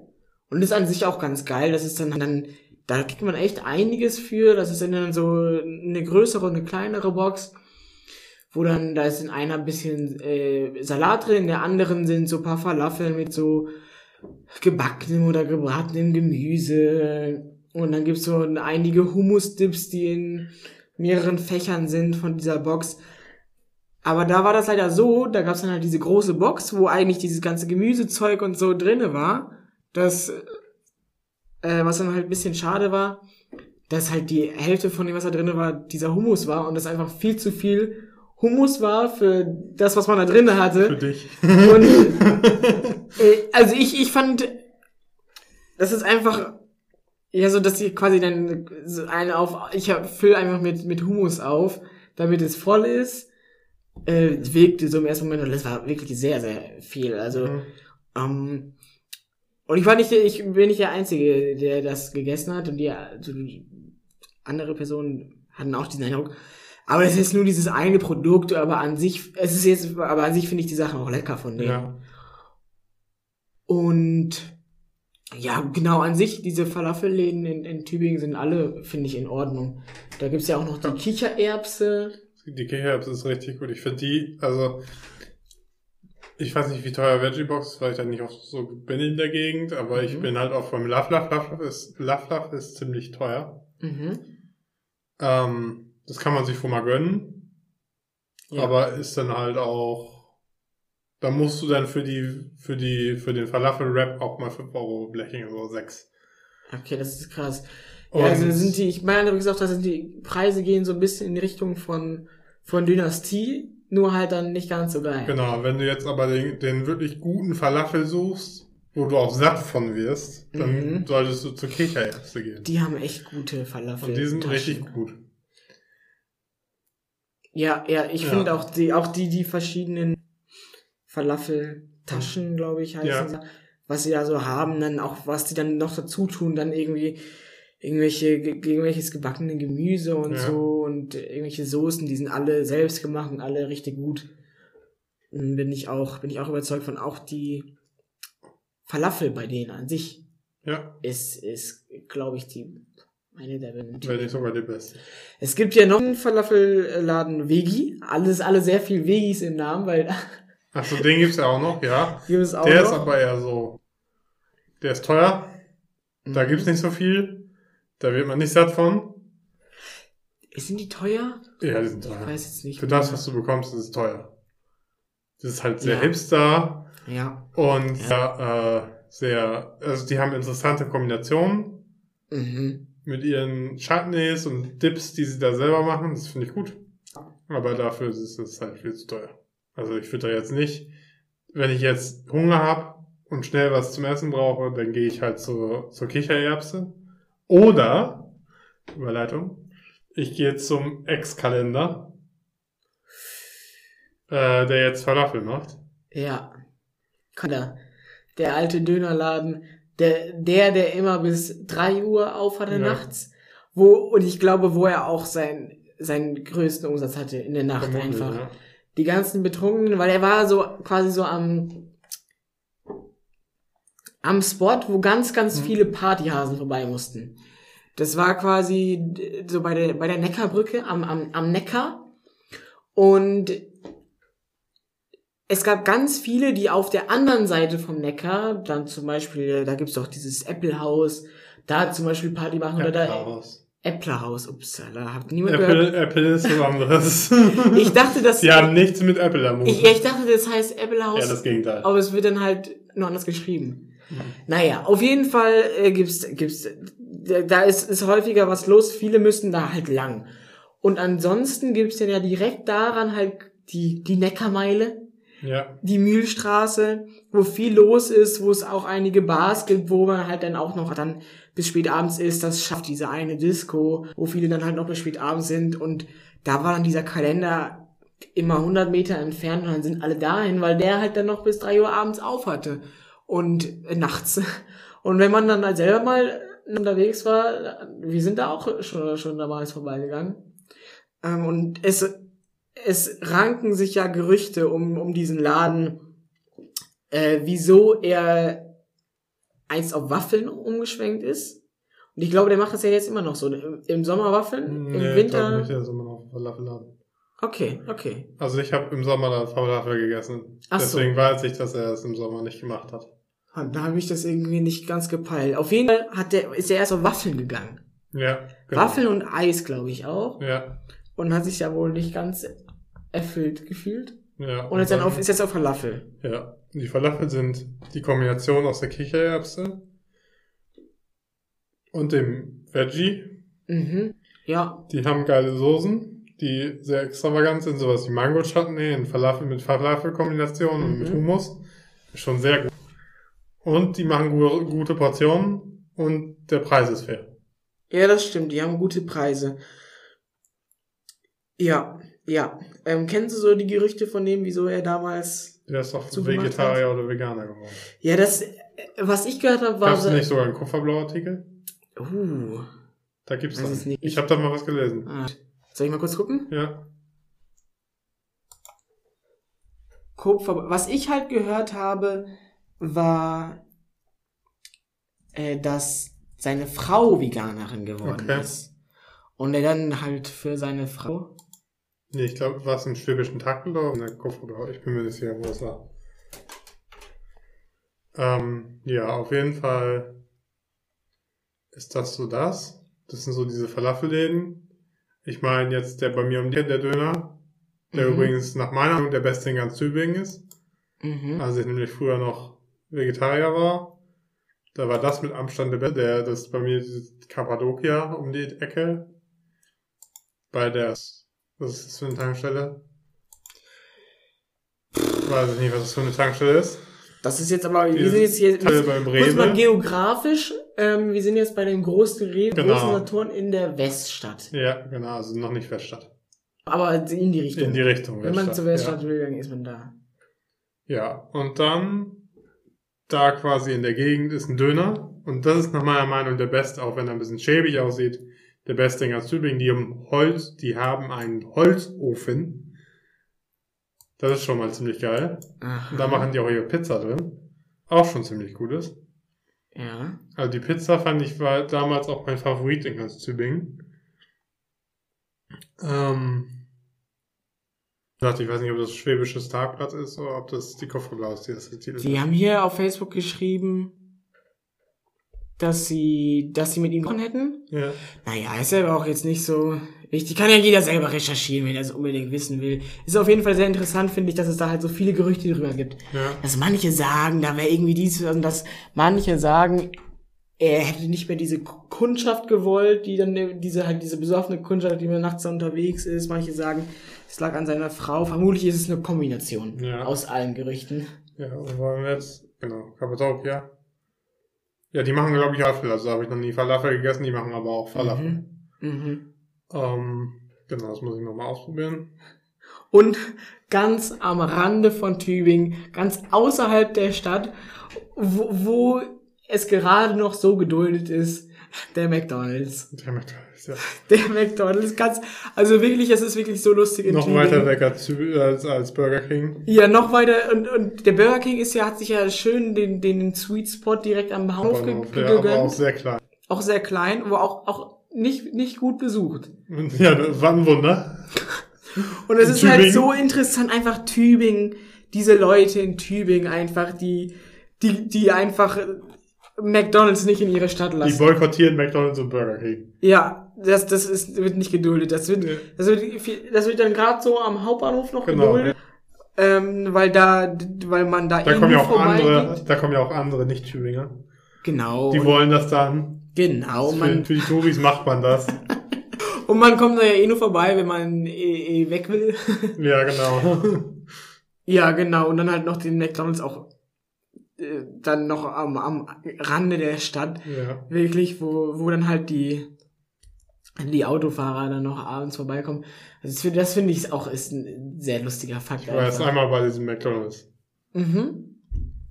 S1: Und ist an sich auch ganz geil. Das ist dann, dann, da kriegt man echt einiges für. Das ist dann so eine größere und eine kleinere Box. Wo dann, da ist in einer ein bisschen äh, Salat drin, in der anderen sind so ein paar Falafeln mit so gebackenem oder gebratenem Gemüse. Und dann gibt's so einige Hummus-Dips, die in mehreren Fächern sind von dieser Box. Aber da war das leider so, da gab's dann halt diese große Box, wo eigentlich dieses ganze Gemüsezeug und so drinne war. Das, äh, was dann halt ein bisschen schade war, dass halt die Hälfte von dem, was da drinne war, dieser Hummus war und das einfach viel zu viel Hummus war für das, was man da
S2: Für
S1: hatte.
S2: dich.
S1: Und, äh, also ich, ich fand, das ist einfach Ja, so dass ich quasi dann so eine auf, ich fülle einfach mit, mit Hummus auf, damit es voll ist. Äh, wirkte so im ersten Moment, und das war wirklich sehr, sehr viel. Also,
S2: Mhm.
S1: ähm, und ich war nicht, ich bin nicht der Einzige, der das gegessen hat und die, also die andere Personen hatten auch diesen Eindruck. Aber es ist nur dieses eine Produkt, aber an sich, es ist jetzt, aber an sich finde ich die Sachen auch lecker von denen.
S2: Ja.
S1: Und ja, genau, an sich, diese Falafelläden in, in Tübingen sind alle, finde ich, in Ordnung. Da gibt's ja auch noch die Kichererbse.
S2: Die Kichererbse ist richtig gut. Ich finde die, also, ich weiß nicht, wie teuer Veggiebox ist, weil ich da nicht oft so bin in der Gegend, aber ich
S1: Mhm.
S2: bin halt auch vom. Love Love ist, Love ist ziemlich teuer.
S1: Mhm.
S2: Ähm, das kann man sich wohl mal gönnen,
S1: Ja.
S2: aber ist dann halt auch, da musst du dann für die, für die, für den Falafel-Wrap auch mal 5 Euro blechen, also 6.
S1: Okay, das ist krass.
S2: Und
S1: ja, also sind die, ich meine übrigens auch, dass die Preise gehen so ein bisschen in die Richtung von, von Dynastie, nur halt dann nicht ganz so geil.
S2: Genau, wenn du jetzt aber den, den wirklich guten Falafel suchst, wo du auch satt von wirst, dann
S1: Mhm.
S2: solltest du zur Kichererbse gehen.
S1: Die haben echt gute Falafel.
S2: Und die sind richtig gut.
S1: Ja, ja, ich
S2: Ja.
S1: finde auch die, auch die, die verschiedenen Falafel-Taschen, glaube ich, heißen
S2: Ja.
S1: was sie da so haben, dann auch, was die dann noch dazu tun, dann irgendwie irgendwelche, ge- irgendwelches gebackene Gemüse und
S2: Ja.
S1: so und irgendwelche Soßen, die sind alle selbst gemacht und alle richtig gut. Bin ich auch, bin ich auch überzeugt von auch die Falafel bei denen an sich
S2: Ja,
S1: ist, ist, glaube ich, die, eine der
S2: wenn nicht sogar die beste.
S1: es gibt ja noch einen Falafelladen Vegi. Alles, alle sehr viel Vegis im Namen, weil
S2: Achso, den gibt's ja auch noch, ja.
S1: gibt es auch
S2: Der ist
S1: noch.
S2: aber eher so, der ist teuer, da
S1: Mhm.
S2: gibt's nicht so viel, da wird man nicht satt von.
S1: Sind die teuer?
S2: Ja, die sind
S1: Ich
S2: teuer.
S1: weiß jetzt nicht.
S2: Für das, was du bekommst, ist es teuer. Das ist halt sehr
S1: Ja.
S2: hipster
S1: Ja.
S2: und sehr, äh, sehr, also die haben interessante Kombinationen
S1: Mhm.
S2: Mit ihren Chutneys und Dips, die sie da selber machen. Das finde ich gut. Aber dafür ist es halt viel zu teuer. Also ich würde da jetzt nicht, wenn ich jetzt Hunger habe und schnell was zum Essen brauche, dann gehe ich halt zur, zur Kichererbse. Oder, Überleitung, ich gehe zum Ex-Kalender, äh, der jetzt Falafel macht.
S1: Ja. Kalender. Der alte Dönerladen. Der, der, der immer bis drei Uhr auf hatte
S2: Ja.
S1: nachts. Wo, und ich glaube, wo er auch sein, seinen größten Umsatz hatte in der Nacht
S2: Vermutlich,
S1: einfach.
S2: ja.
S1: die ganzen Betrunkenen, weil er war so quasi so am am Spot, wo ganz, ganz
S2: Mhm.
S1: viele Partyhasen vorbei mussten. Das war quasi so bei der bei der Neckarbrücke am am, am Neckar und es gab ganz viele, die auf der anderen Seite vom Neckar, dann zum Beispiel, da gibt's doch dieses Apple House, da zum Beispiel Party machen oder da
S2: Apple-Haus.
S1: Apple House, upsala, habt niemand gehört?
S2: Apple, Apple ist was anderes.
S1: Ich dachte, dass
S2: Die haben nichts mit Apple am Hut.
S1: ich, ich dachte, das heißt Apple House.
S2: Ja, das Gegenteil.
S1: Aber es wird dann halt nur anders geschrieben.
S2: Mhm.
S1: Naja, auf jeden Fall äh, gibt's, gibt's, da da ist, ist häufiger was los. Viele müssen da halt lang. Und ansonsten gibt's dann ja direkt daran halt die, die Neckarmeile,
S2: Ja.
S1: die Mühlstraße, wo viel los ist, wo es auch einige Bars gibt, wo man halt dann auch noch dann bis spät abends ist. Das schafft diese eine Disco, wo viele dann halt noch bis spät abends sind. Und da war dann dieser Kalender immer 100 Meter entfernt und dann sind alle dahin, weil der halt dann noch bis 3 Uhr abends auf hatte. Und äh, nachts. Und wenn man dann halt selber mal unterwegs war, wir sind da auch schon, schon damals vorbeigegangen. Ähm, und es, es ranken sich ja Gerüchte um, um diesen Laden, äh, wieso er einst auf Waffeln umgeschwenkt ist. Und ich glaube, der macht das ja jetzt immer noch so. Im, Sommer Waffeln, im
S2: Nee, ich glaub
S1: Winter.
S2: nicht, der ist immer noch Falafelladen.
S1: Okay, okay.
S2: Also ich habe im Sommer da Falafel gegessen.
S1: Ach so.
S2: Deswegen weiß ich, dass er es im Sommer nicht gemacht hat.
S1: Und Da habe ich das irgendwie nicht ganz gepeilt. Auf jeden Fall hat der, ist er erst auf Waffeln gegangen.
S2: Ja, genau.
S1: Waffeln und Eis, glaube ich, auch.
S2: Ja,
S1: Und hat sich ja wohl nicht ganz erfüllt gefühlt.
S2: ja.
S1: Und jetzt dann auf, ist jetzt auf Falafel.
S2: Ja, die Falafel sind die Kombination aus der Kichererbse und dem Veggie.
S1: Mhm. Ja.
S2: Die haben geile Soßen, die sehr extravagant sind, sowas wie Mango Chutney in Falafel mit Falafel-Kombination und
S1: Mhm.
S2: mit Hummus. Ist schon sehr gut. Und die machen gu gute Portionen und der Preis ist fair.
S1: Ja, das stimmt. Die haben gute Preise. Ja, ja. Ähm, kennst du so die Gerüchte von dem, wieso er damals...
S2: Der ist doch Vegetarier oder Veganer geworden.
S1: Ja, das... Was ich gehört habe, war...
S2: Gab es
S1: so-
S2: nicht sogar einen Kupferblau-Artikel?
S1: Uh.
S2: Da gibt's
S1: es nicht.
S2: Ich habe da mal was gelesen.
S1: Ah. Soll ich mal kurz gucken?
S2: Ja.
S1: Kupfer. Was ich halt gehört habe, war, äh, dass seine Frau Veganerin geworden
S2: Okay.
S1: ist. Und er dann halt für seine Frau.
S2: Nee, ich glaube, war es im schwäbischen Tag oder in der Kupferblau? Ich bin mir nicht sicher, wo es war. Ähm, ja, auf jeden Fall ist das so das. Das sind so diese Falafelläden. Ich meine jetzt der bei mir um die Ecke, der Döner, der
S1: Mhm.
S2: übrigens nach meiner Meinung der beste in ganz Tübingen ist.
S1: Mhm.
S2: Als ich nämlich früher noch Vegetarier war, da war das mit Abstand der beste. Der, das bei mir Kappadokia um die Ecke. Bei der, was ist das für eine Tankstelle? Weiß ich nicht, was das für eine Tankstelle ist.
S1: Das ist jetzt aber, wir sind jetzt hier, mal
S2: Rewe.
S1: geografisch, ähm, wir sind jetzt bei den großen Rewe,
S2: Genau.
S1: großen Saturn in der Weststadt.
S2: Ja, genau, also noch nicht Weststadt.
S1: Aber in die Richtung.
S2: In die Richtung
S1: Wenn man zur Weststadt
S2: Ja.
S1: will, dann ist man da.
S2: ja, und dann, da quasi in der Gegend ist ein Döner. Und das ist nach meiner Meinung der beste, auch wenn er ein bisschen schäbig aussieht, der beste in ganz Tübingen. Die haben Holz, die haben einen Holzofen. Das ist schon mal ziemlich geil.
S1: Aha.
S2: Und da machen die auch ihre Pizza drin. Auch schon ziemlich gutes.
S1: Ja.
S2: Also die Pizza fand ich war damals auch mein Favorit in ganz Tübingen. Ähm, ich dachte, ich weiß nicht, ob das schwäbisches Tagblatt ist oder ob das die Kofferblau ist, die
S1: haben hier auf Facebook geschrieben, dass sie, dass sie mit ihm gesprochen hätten.
S2: Ja.
S1: Naja, ist aber auch jetzt nicht so wichtig. Kann ja jeder selber recherchieren, wenn er es unbedingt wissen will. Ist auf jeden Fall sehr interessant, finde ich, dass es da halt so viele Gerüchte drüber gibt.
S2: Ja.
S1: Dass manche sagen, da wäre irgendwie dies und dass manche sagen, er hätte nicht mehr diese Kundschaft gewollt, die dann diese halt diese besoffene Kundschaft, die mir nachts da unterwegs ist. Manche sagen, es lag an seiner Frau. Vermutlich ist es eine Kombination
S2: Ja.
S1: aus allen Gerüchten.
S2: Ja, und wollen wir jetzt, genau, Kappadokia. Ja, die machen, glaube ich, Falafel. Also habe ich noch nie Falafel gegessen, die machen aber auch Falafel.
S1: Mhm. Mhm.
S2: Ähm, genau, das muss ich nochmal ausprobieren.
S1: Und ganz am Rande von Tübingen, ganz außerhalb der Stadt, wo, wo es gerade noch so geduldet ist, der McDonalds.
S2: Der McDonald's, ja.
S1: Der McDonalds, ganz, also wirklich, es ist wirklich so lustig in
S2: Noch
S1: Tübingen.
S2: weiter weg als, als, Burger King.
S1: Ja, noch weiter, und, und der Burger King ist ja, hat sich ja schön den, den Sweet Spot direkt am Bahnhof ge
S2: ja, aber auch
S1: gegönnt.
S2: sehr klein.
S1: Auch sehr klein, aber auch, auch nicht, nicht gut besucht.
S2: Ja, das war ein Wunder.
S1: Und es ist halt
S2: Tübingen?
S1: so interessant, einfach Tübingen, diese Leute in Tübingen einfach, die, die, die einfach McDonalds nicht in ihre Stadt
S2: Die
S1: lassen.
S2: boykottieren McDonald's und Burger King.
S1: Ja, das, das ist, wird nicht geduldet. Das wird,
S2: Ja.
S1: das wird, viel- das wird dann gerade so am Hauptbahnhof noch
S2: Genau,
S1: geduldet. Ähm, weil da, weil man da,
S2: Da kommen ja auch andere, da kommen ja auch andere Nicht-Tübinger.
S1: Genau.
S2: Die wollen das dann.
S1: genau.
S2: Für,
S1: Man,
S2: für die Touris macht man das.
S1: und man kommt da ja eh nur vorbei, wenn man eh, eh weg will.
S2: ja, genau.
S1: Ja, genau. Und dann halt noch den McDonalds auch äh, dann noch am, am Rande der Stadt.
S2: Ja.
S1: Wirklich, wo, wo dann halt die, die Autofahrer dann noch abends vorbeikommen. Also das, finde- das finde ich auch ist ein sehr lustiger Fakt.
S2: Ich war
S1: einfach.
S2: einmal bei diesem McDonald's.
S1: Mhm.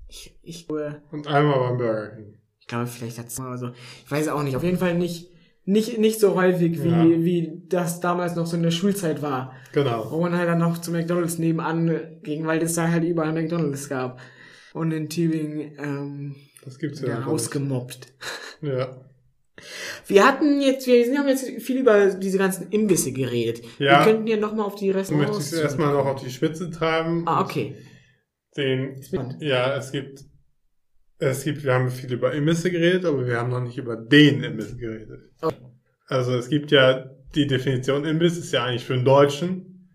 S1: Ich, ich,
S2: Und einmal beim Burger King.
S1: ich glaube, vielleicht hat's mal so. Ich weiß auch nicht. Auf jeden Fall nicht, nicht, nicht so häufig, wie,
S2: Ja.
S1: wie das damals noch so in der Schulzeit war.
S2: Genau.
S1: Wo man halt dann noch zu McDonalds nebenan ging, weil es da halt überall McDonalds gab. Und in Tübingen ähm,
S2: Das gibt's ja.
S1: ja,
S2: einfach nicht.
S1: ausgemobbt.
S2: Ja.
S1: Wir hatten jetzt, wir haben jetzt viel über diese ganzen Imbisse geredet.
S2: Ja.
S1: Wir könnten ja nochmal auf die
S2: Du
S1: Restaurants.
S2: möchtest erstmal noch auf die Spitze treiben.
S1: Ah, okay.
S2: Den, ja, es gibt, es gibt, wir haben viel über Imbisse geredet, aber wir haben noch nicht über den Imbiss geredet.
S1: Okay.
S2: Also es gibt ja, die Definition Imbiss ist ja eigentlich für den Deutschen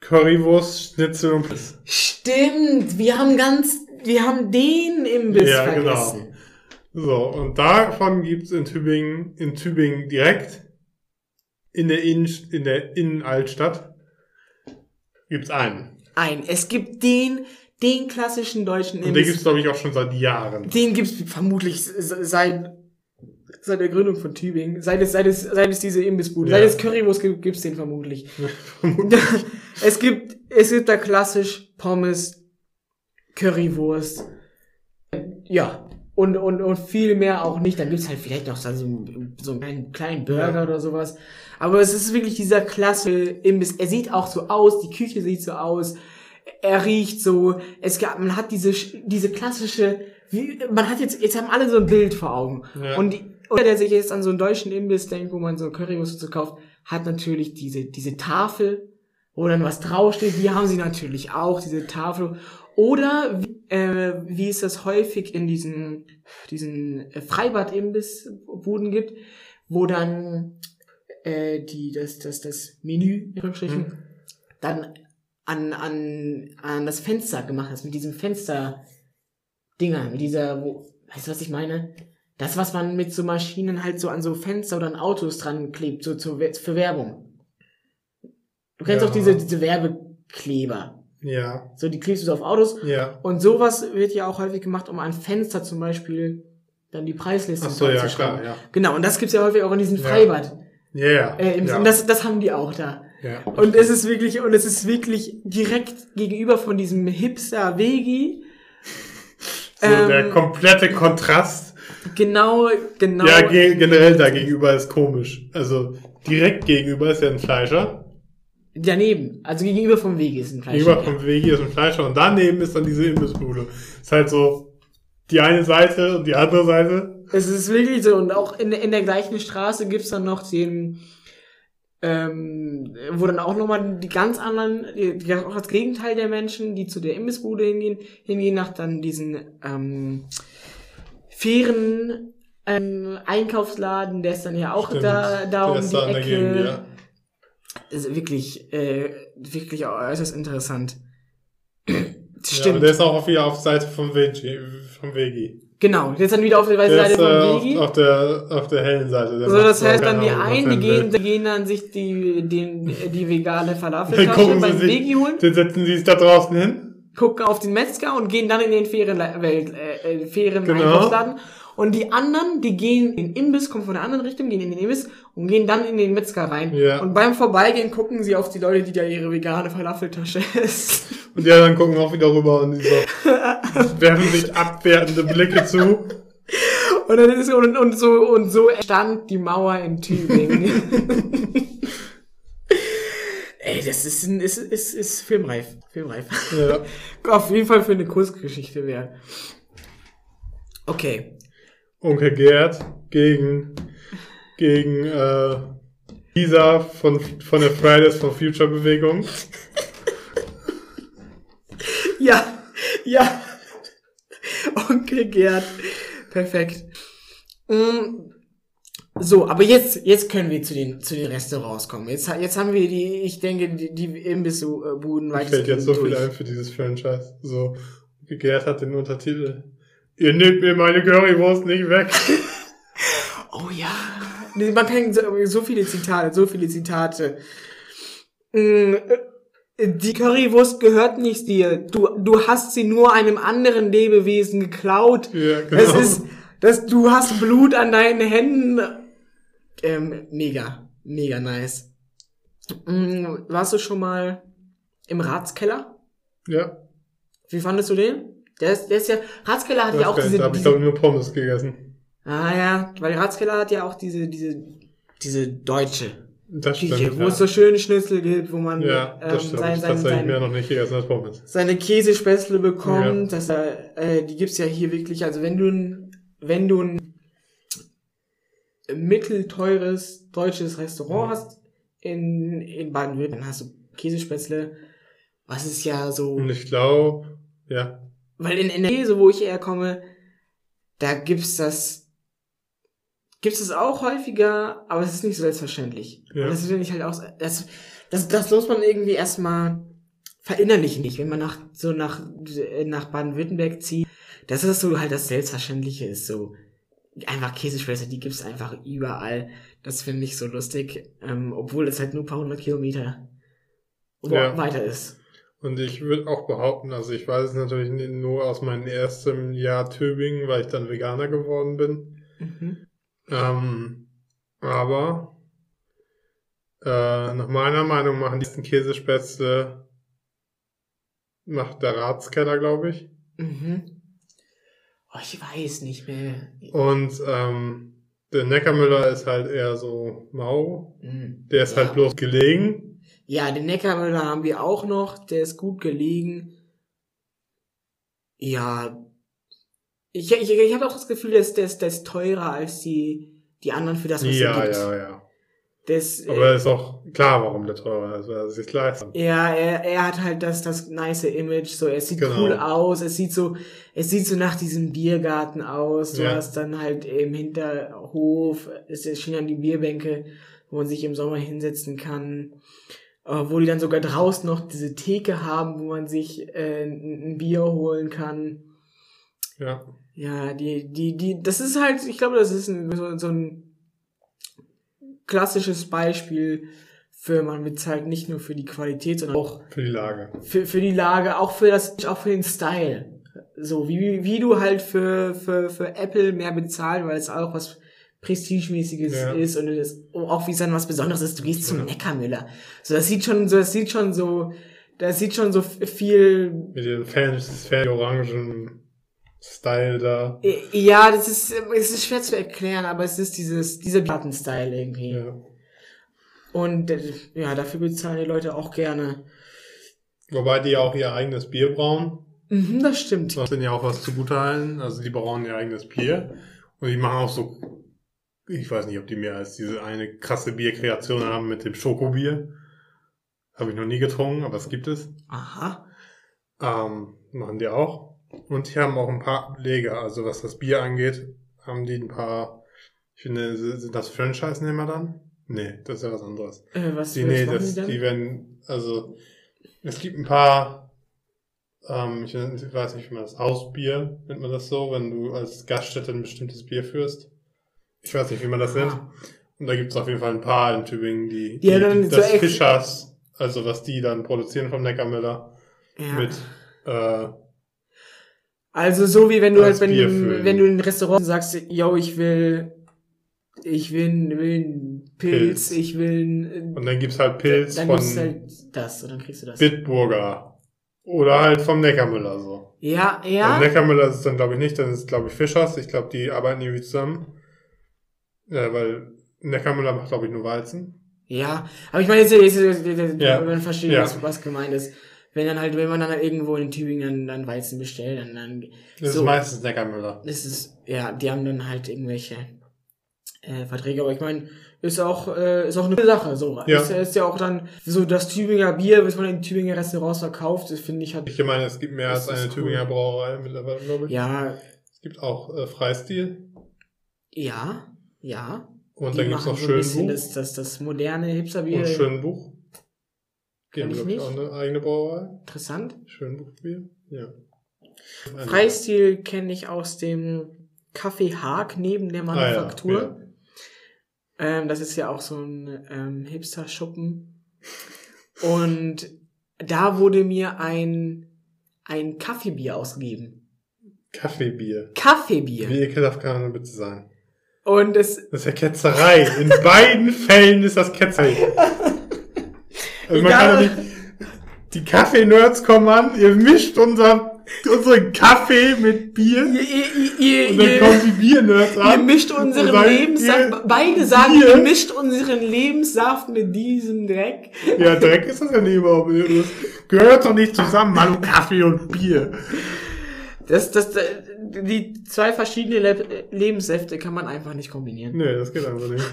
S2: Currywurst, Schnitzel und Piss.
S1: Stimmt, wir haben ganz, wir haben den Imbiss
S2: Ja, genau.
S1: vergessen.
S2: So, und davon gibt's in Tübingen, in Tübingen direkt in der Innen, in der Innenaltstadt gibt's einen.
S1: Ein, es gibt den, den klassischen deutschen
S2: Und den
S1: Imbiss.
S2: gibt's glaube ich auch schon seit Jahren.
S1: Den gibt's vermutlich s- seit seit der Gründung von Tübingen, seit es, seit es, seit es diese Imbissbude,
S2: Ja.
S1: seit es Currywurst gibt, gibt's den vermutlich. es gibt, es gibt da klassisch Pommes, Currywurst, ja, und, und, und viel mehr auch nicht. Dann gibt's halt vielleicht noch so, einen- so einen kleinen, Burger
S2: Ja.
S1: oder sowas. Aber es ist wirklich dieser klasse Imbiss. Er sieht auch so aus, die Küche sieht so aus, er riecht so, es gab, man hat diese, diese klassische, wie, man hat jetzt, jetzt haben alle so ein Bild vor Augen.
S2: Ja.
S1: Und die, oder der sich jetzt an so einen deutschen Imbiss denkt, wo man so Currywurst so kauft, hat natürlich diese, diese Tafel, wo dann was draufsteht, die haben sie natürlich auch, diese Tafel. Oder, wie, äh, wie es das häufig in diesen, diesen äh, Freibad-Imbissbuden gibt, wo dann, äh, die, das, das, das Menü,
S2: Mhm.
S1: dann an, an, an das Fenster gemacht hast, mit diesem Fenster-Dinger, mit dieser, wo, weißt du, was ich meine? Das, was man mit so Maschinen halt so an so Fenster oder an Autos dran klebt, so zur, für Werbung. Du kennst
S2: Ja.
S1: auch diese, diese Werbekleber.
S2: Ja,
S1: So, die klebst du so auf Autos.
S2: ja.
S1: Und sowas wird ja auch häufig gemacht, um an Fenster zum Beispiel dann die Preisliste
S2: Ach so, ja, klar, ja.
S1: Genau, und das gibt's ja häufig auch in diesen
S2: Ja.
S1: Freibad.
S2: Ja, ja.
S1: Äh,
S2: ja.
S1: Und das, das haben die auch da.
S2: ja.
S1: Und es ist wirklich, und es ist wirklich direkt gegenüber von diesem Hipster Vegi.
S2: so der
S1: ähm,
S2: komplette Kontrast.
S1: Genau, genau.
S2: Ja, ge generell da gegenüber ist komisch. Also direkt gegenüber ist ja ein Fleischer.
S1: Daneben. Also gegenüber vom Vegi ist ein Fleisch.
S2: Gegenüber vom Wegi ist ein Fleischer und daneben ist dann diese Imbissbude. Ist halt so die eine Seite und die andere Seite.
S1: Es ist wirklich so. Und auch in, in der gleichen Straße gibt's dann noch den, ähm, wo dann auch nochmal die ganz anderen, die, auch das Gegenteil der Menschen, die zu der Imbissbude hingehen, hingehen nach dann diesen ähm, fairen ähm, Einkaufsladen, der ist dann ja auch
S2: Stimmt.
S1: da, da um die Ecke.
S2: Gegend, ja.
S1: Ist wirklich, äh, wirklich äußerst interessant.
S2: Ja,
S1: Stimmt.
S2: und der ist auch wieder auf Seite vom Wegi. Vom Wegi.
S1: genau, jetzt dann wieder auf der weißen Seite
S2: ist äh,
S1: vom
S2: auf,
S1: Wegi.
S2: auf, der, auf der hellen Seite. Der
S1: So, das heißt dann die einen, die gehen, die gehen dann sich die, den, die vegane Falafeltasche beim Vegi holen,
S2: dann setzen sie sich da draußen hin.
S1: gucken auf den Metzger und gehen dann in den fairen, Welt, äh, äh, fairen
S2: Genau.
S1: Einkaufsladen. Und die anderen, die gehen in den Imbiss, kommen von der anderen Richtung, gehen in den Imbiss und gehen dann in den Metzger rein.
S2: Ja.
S1: Und beim Vorbeigehen gucken sie auf die Leute, die da ihre vegane Falafeltasche essen.
S2: Und die anderen gucken auch wieder rüber und so werfen sich abwertende Blicke zu.
S1: Und dann ist und, und so und so entstand die Mauer in Tübingen. Ey, das ist ein, ist, ist, ist filmreif, filmreif.
S2: Ja.
S1: Auf jeden Fall für eine Kurzgeschichte wert. Okay.
S2: Onkel Gerd gegen, gegen äh, Lisa von, von der Fridays for Future Bewegung.
S1: Ja, ja. Onkel Gerd. Perfekt. Mm, So, aber jetzt, jetzt können wir zu den, zu den Restaurants kommen. Jetzt, jetzt haben wir die, ich denke, die, die Imbissbuden
S2: Mir fällt jetzt so viel ein für dieses Franchise. So, Onkel Gerd hat den Untertitel. Ihr nehmt mir meine Currywurst nicht weg.
S1: Oh ja. Nee, Man kann so, so viele Zitate, so viele Zitate. Mm, äh, Die Currywurst gehört nicht dir. Du, du hast sie nur einem anderen Lebewesen geklaut.
S2: Ja, genau.
S1: Es ist, dass du hast Blut an deinen Händen. Ähm, mega, mega nice. Mm, Warst du schon mal im Ratskeller?
S2: Ja,
S1: Wie fandest du den? Der ist, der ist ja, Ratskeller hat ja auch
S2: da
S1: diese,
S2: habe ich
S1: diese
S2: nur Pommes gegessen.
S1: Ah ja, weil Ratskeller hat ja auch diese, diese, diese deutsche
S2: Das
S1: Küche,
S2: stimmt.
S1: wo
S2: ja.
S1: es so schöne Schnitzel gibt, wo man
S2: ja, das
S1: ähm, sein,
S2: ich
S1: sein,
S2: tatsächlich mehr
S1: sein,
S2: noch nicht gegessen als Pommes.
S1: seine Käsespätzle bekommt. Dass er, äh, die gibt's ja hier wirklich, also wenn du ein, wenn du ein mittelteures deutsches Restaurant
S2: Mhm.
S1: hast in, in Baden-Württemberg, dann hast du Käsespätzle, was ist ja so,
S2: Und ich glaube, ja,
S1: weil in NRW, so wo ich herkomme, da gibt's das, gibt's das auch häufiger, aber es ist nicht so selbstverständlich.
S2: Ja.
S1: Und das finde ich halt auch, das, das, das muss man irgendwie erstmal verinnerlichen nicht, wenn man nach, so nach, äh, nach Baden-Württemberg zieht, dass das so halt das Selbstverständliche ist, so, einfach Käsespätzle, die gibt's einfach überall. Das finde ich so lustig, ähm, obwohl es halt nur ein paar hundert Kilometer
S2: Ja.
S1: weiter ist.
S2: Und ich würde auch behaupten, also ich weiß es natürlich nur aus meinem ersten Jahr Tübingen, weil ich dann Veganer geworden bin.
S1: Mhm.
S2: Ähm, aber äh, nach meiner Meinung machen die ersten Käsespätzle macht der Ratskeller, glaube ich.
S1: Mhm. Oh, ich weiß nicht mehr.
S2: Und ähm, der Neckarmüller ist halt eher so mau.
S1: Mhm.
S2: Der ist
S1: Ja.
S2: halt bloß gelegen.
S1: Ja, den Neckarmüller haben wir auch noch. Der ist gut gelegen. Ja. Ich, ich, ich habe auch das Gefühl, dass der ist, der ist teurer als die, die anderen für das, was
S2: Ja,
S1: er gibt.
S2: ja, ja.
S1: Das,
S2: Aber
S1: äh,
S2: ist auch klar, warum der teurer ist, weil er sich leisten.
S1: ja, er, er hat halt das, das nice Image, so, er sieht
S2: Genau.
S1: cool aus, es sieht so, es sieht so nach diesem Biergarten aus, du
S2: Ja.
S1: hast dann halt im Hinterhof, es stehen dann die Bierbänke, wo man sich im Sommer hinsetzen kann, wo die dann sogar draußen noch diese Theke haben, wo man sich äh, ein Bier holen kann.
S2: Ja.
S1: Ja, die, die, die, das ist halt, ich glaube, das ist ein, so, so ein klassisches Beispiel für, man bezahlt nicht nur für die Qualität, sondern auch
S2: Für die Lage.
S1: für, für die Lage, auch für das, auch für den Style. So, wie, wie du halt für, für, für Apple mehr bezahlt, weil es auch was Prestigemäßiges
S2: Ja.
S1: ist und es auch wie es dann was Besonderes ist, du gehst zum
S2: Ja.
S1: Neckarmüller. So, das sieht schon, so, das sieht schon so, das sieht schon so viel
S2: Mit den Fans, fan orangen Style da.
S1: Ja, das ist, es ist schwer zu erklären, aber es ist dieses, dieser Plattenstyle irgendwie.
S2: Ja.
S1: Und äh, ja, dafür bezahlen die Leute auch gerne.
S2: Wobei die auch ihr eigenes Bier brauen.
S1: Mhm, das stimmt.
S2: Das sind ja auch was zugutehalten. Also die brauen ihr eigenes Bier. Und die machen auch so, ich weiß nicht, ob die mehr als diese eine krasse Bierkreation haben mit dem Schokobier. Habe ich noch nie getrunken, aber es gibt es.
S1: Aha.
S2: Ähm, machen die auch. Und die haben auch ein paar Ableger. Also was das Bier angeht, haben die ein paar, ich finde, sind das Franchise-Nehmer dann? Nee, das ist ja was anderes.
S1: Äh, was,
S2: Die, nee, das,
S1: die
S2: die werden, also, es gibt ein paar, ähm, ich weiß nicht, wie man das, Hausbier, nennt man das so, wenn du als Gaststätte ein bestimmtes Bier führst. Ich weiß nicht, wie man das nennt. Und da gibt es auf jeden Fall ein paar in Tübingen, die,
S1: Die
S2: die,
S1: dann so
S2: das Fischers, also was die dann produzieren vom Neckarmüller,
S1: ja.
S2: mit, äh,
S1: Also so wie wenn du halt, wenn
S2: Bier
S1: du, wenn du in ein Restaurant sagst, yo, ich will, ich will, will einen Pilz,
S2: Pilz.
S1: ich will einen,
S2: und dann gibt's halt Pilz
S1: dann
S2: von
S1: halt das und dann kriegst du das.
S2: Bitburger. Oder halt vom Neckarmüller so.
S1: Ja,
S2: Ja.
S1: ja.
S2: Neckarmüller ist es dann glaube ich nicht, dann ist es glaube ich Fischers. Ich glaube, die arbeiten irgendwie zusammen. Ja, weil Neckarmüller macht glaube ich nur Weizen.
S1: Ja, aber ich meine, jetzt, jetzt, jetzt, jetzt
S2: Ja.
S1: man versteht,
S2: Ja.
S1: was, was gemeint ist. Wenn dann halt, wenn man dann halt irgendwo in Tübingen dann, dann Weizen bestellt, dann, dann
S2: Das
S1: so,
S2: ist meistens Neckarmüller.
S1: das ist, ja, die haben dann halt irgendwelche äh, Verträge, aber ich meine, ist auch, äh, ist auch eine Sache, so.
S2: Ja.
S1: Ist, ist ja auch dann so das Tübinger Bier, was man in Tübinger Restaurants verkauft, das finde ich halt,
S2: Ich meine, es gibt mehr als eine
S1: cool.
S2: Tübinger Brauerei mittlerweile, glaube ich.
S1: ja,
S2: Es gibt auch äh, Freistil.
S1: ja, ja.
S2: Und dann gibt's
S1: machen
S2: noch
S1: so
S2: Schönbuch.
S1: das, das, das moderne Hipsterbier.
S2: Und Schönbuch.
S1: Ich
S2: glaube ich, auch eine eigene Brauerei.
S1: Interessant.
S2: Schönbuchbier. Ja.
S1: Freistil kenne ich aus dem Café Haag neben der Manufaktur.
S2: Ah,
S1: Ähm, das ist ja auch so ein ähm, Hipster-Schuppen. Und da wurde mir ein, ein Kaffeebier ausgegeben.
S2: Kaffeebier.
S1: Kaffeebier.
S2: Wie ekelhaft kann man bitte sein?
S1: Und es,
S2: Das ist ja Ketzerei. In beiden Fällen ist das Ketzerei. Also man kann nicht, die Kaffee-Nerds kommen an, ihr mischt unser, unseren Kaffee mit Bier
S1: ihr, ihr, ihr,
S2: und dann
S1: ihr,
S2: kommen die Bier-Nerds
S1: ihr
S2: an.
S1: mischt
S2: und
S1: unseren
S2: sagen,
S1: Lebenssaft,
S2: ihr-
S1: beide sagen,
S2: Bier.
S1: ihr mischt unseren Lebenssaft mit diesem Dreck.
S2: Ja, Dreck ist das ja nicht überhaupt. Das gehört doch nicht zusammen, hallo Kaffee und Bier.
S1: Das, das, die zwei verschiedenen Le Lebenssäfte kann man einfach nicht kombinieren.
S2: Nee, das geht einfach nicht.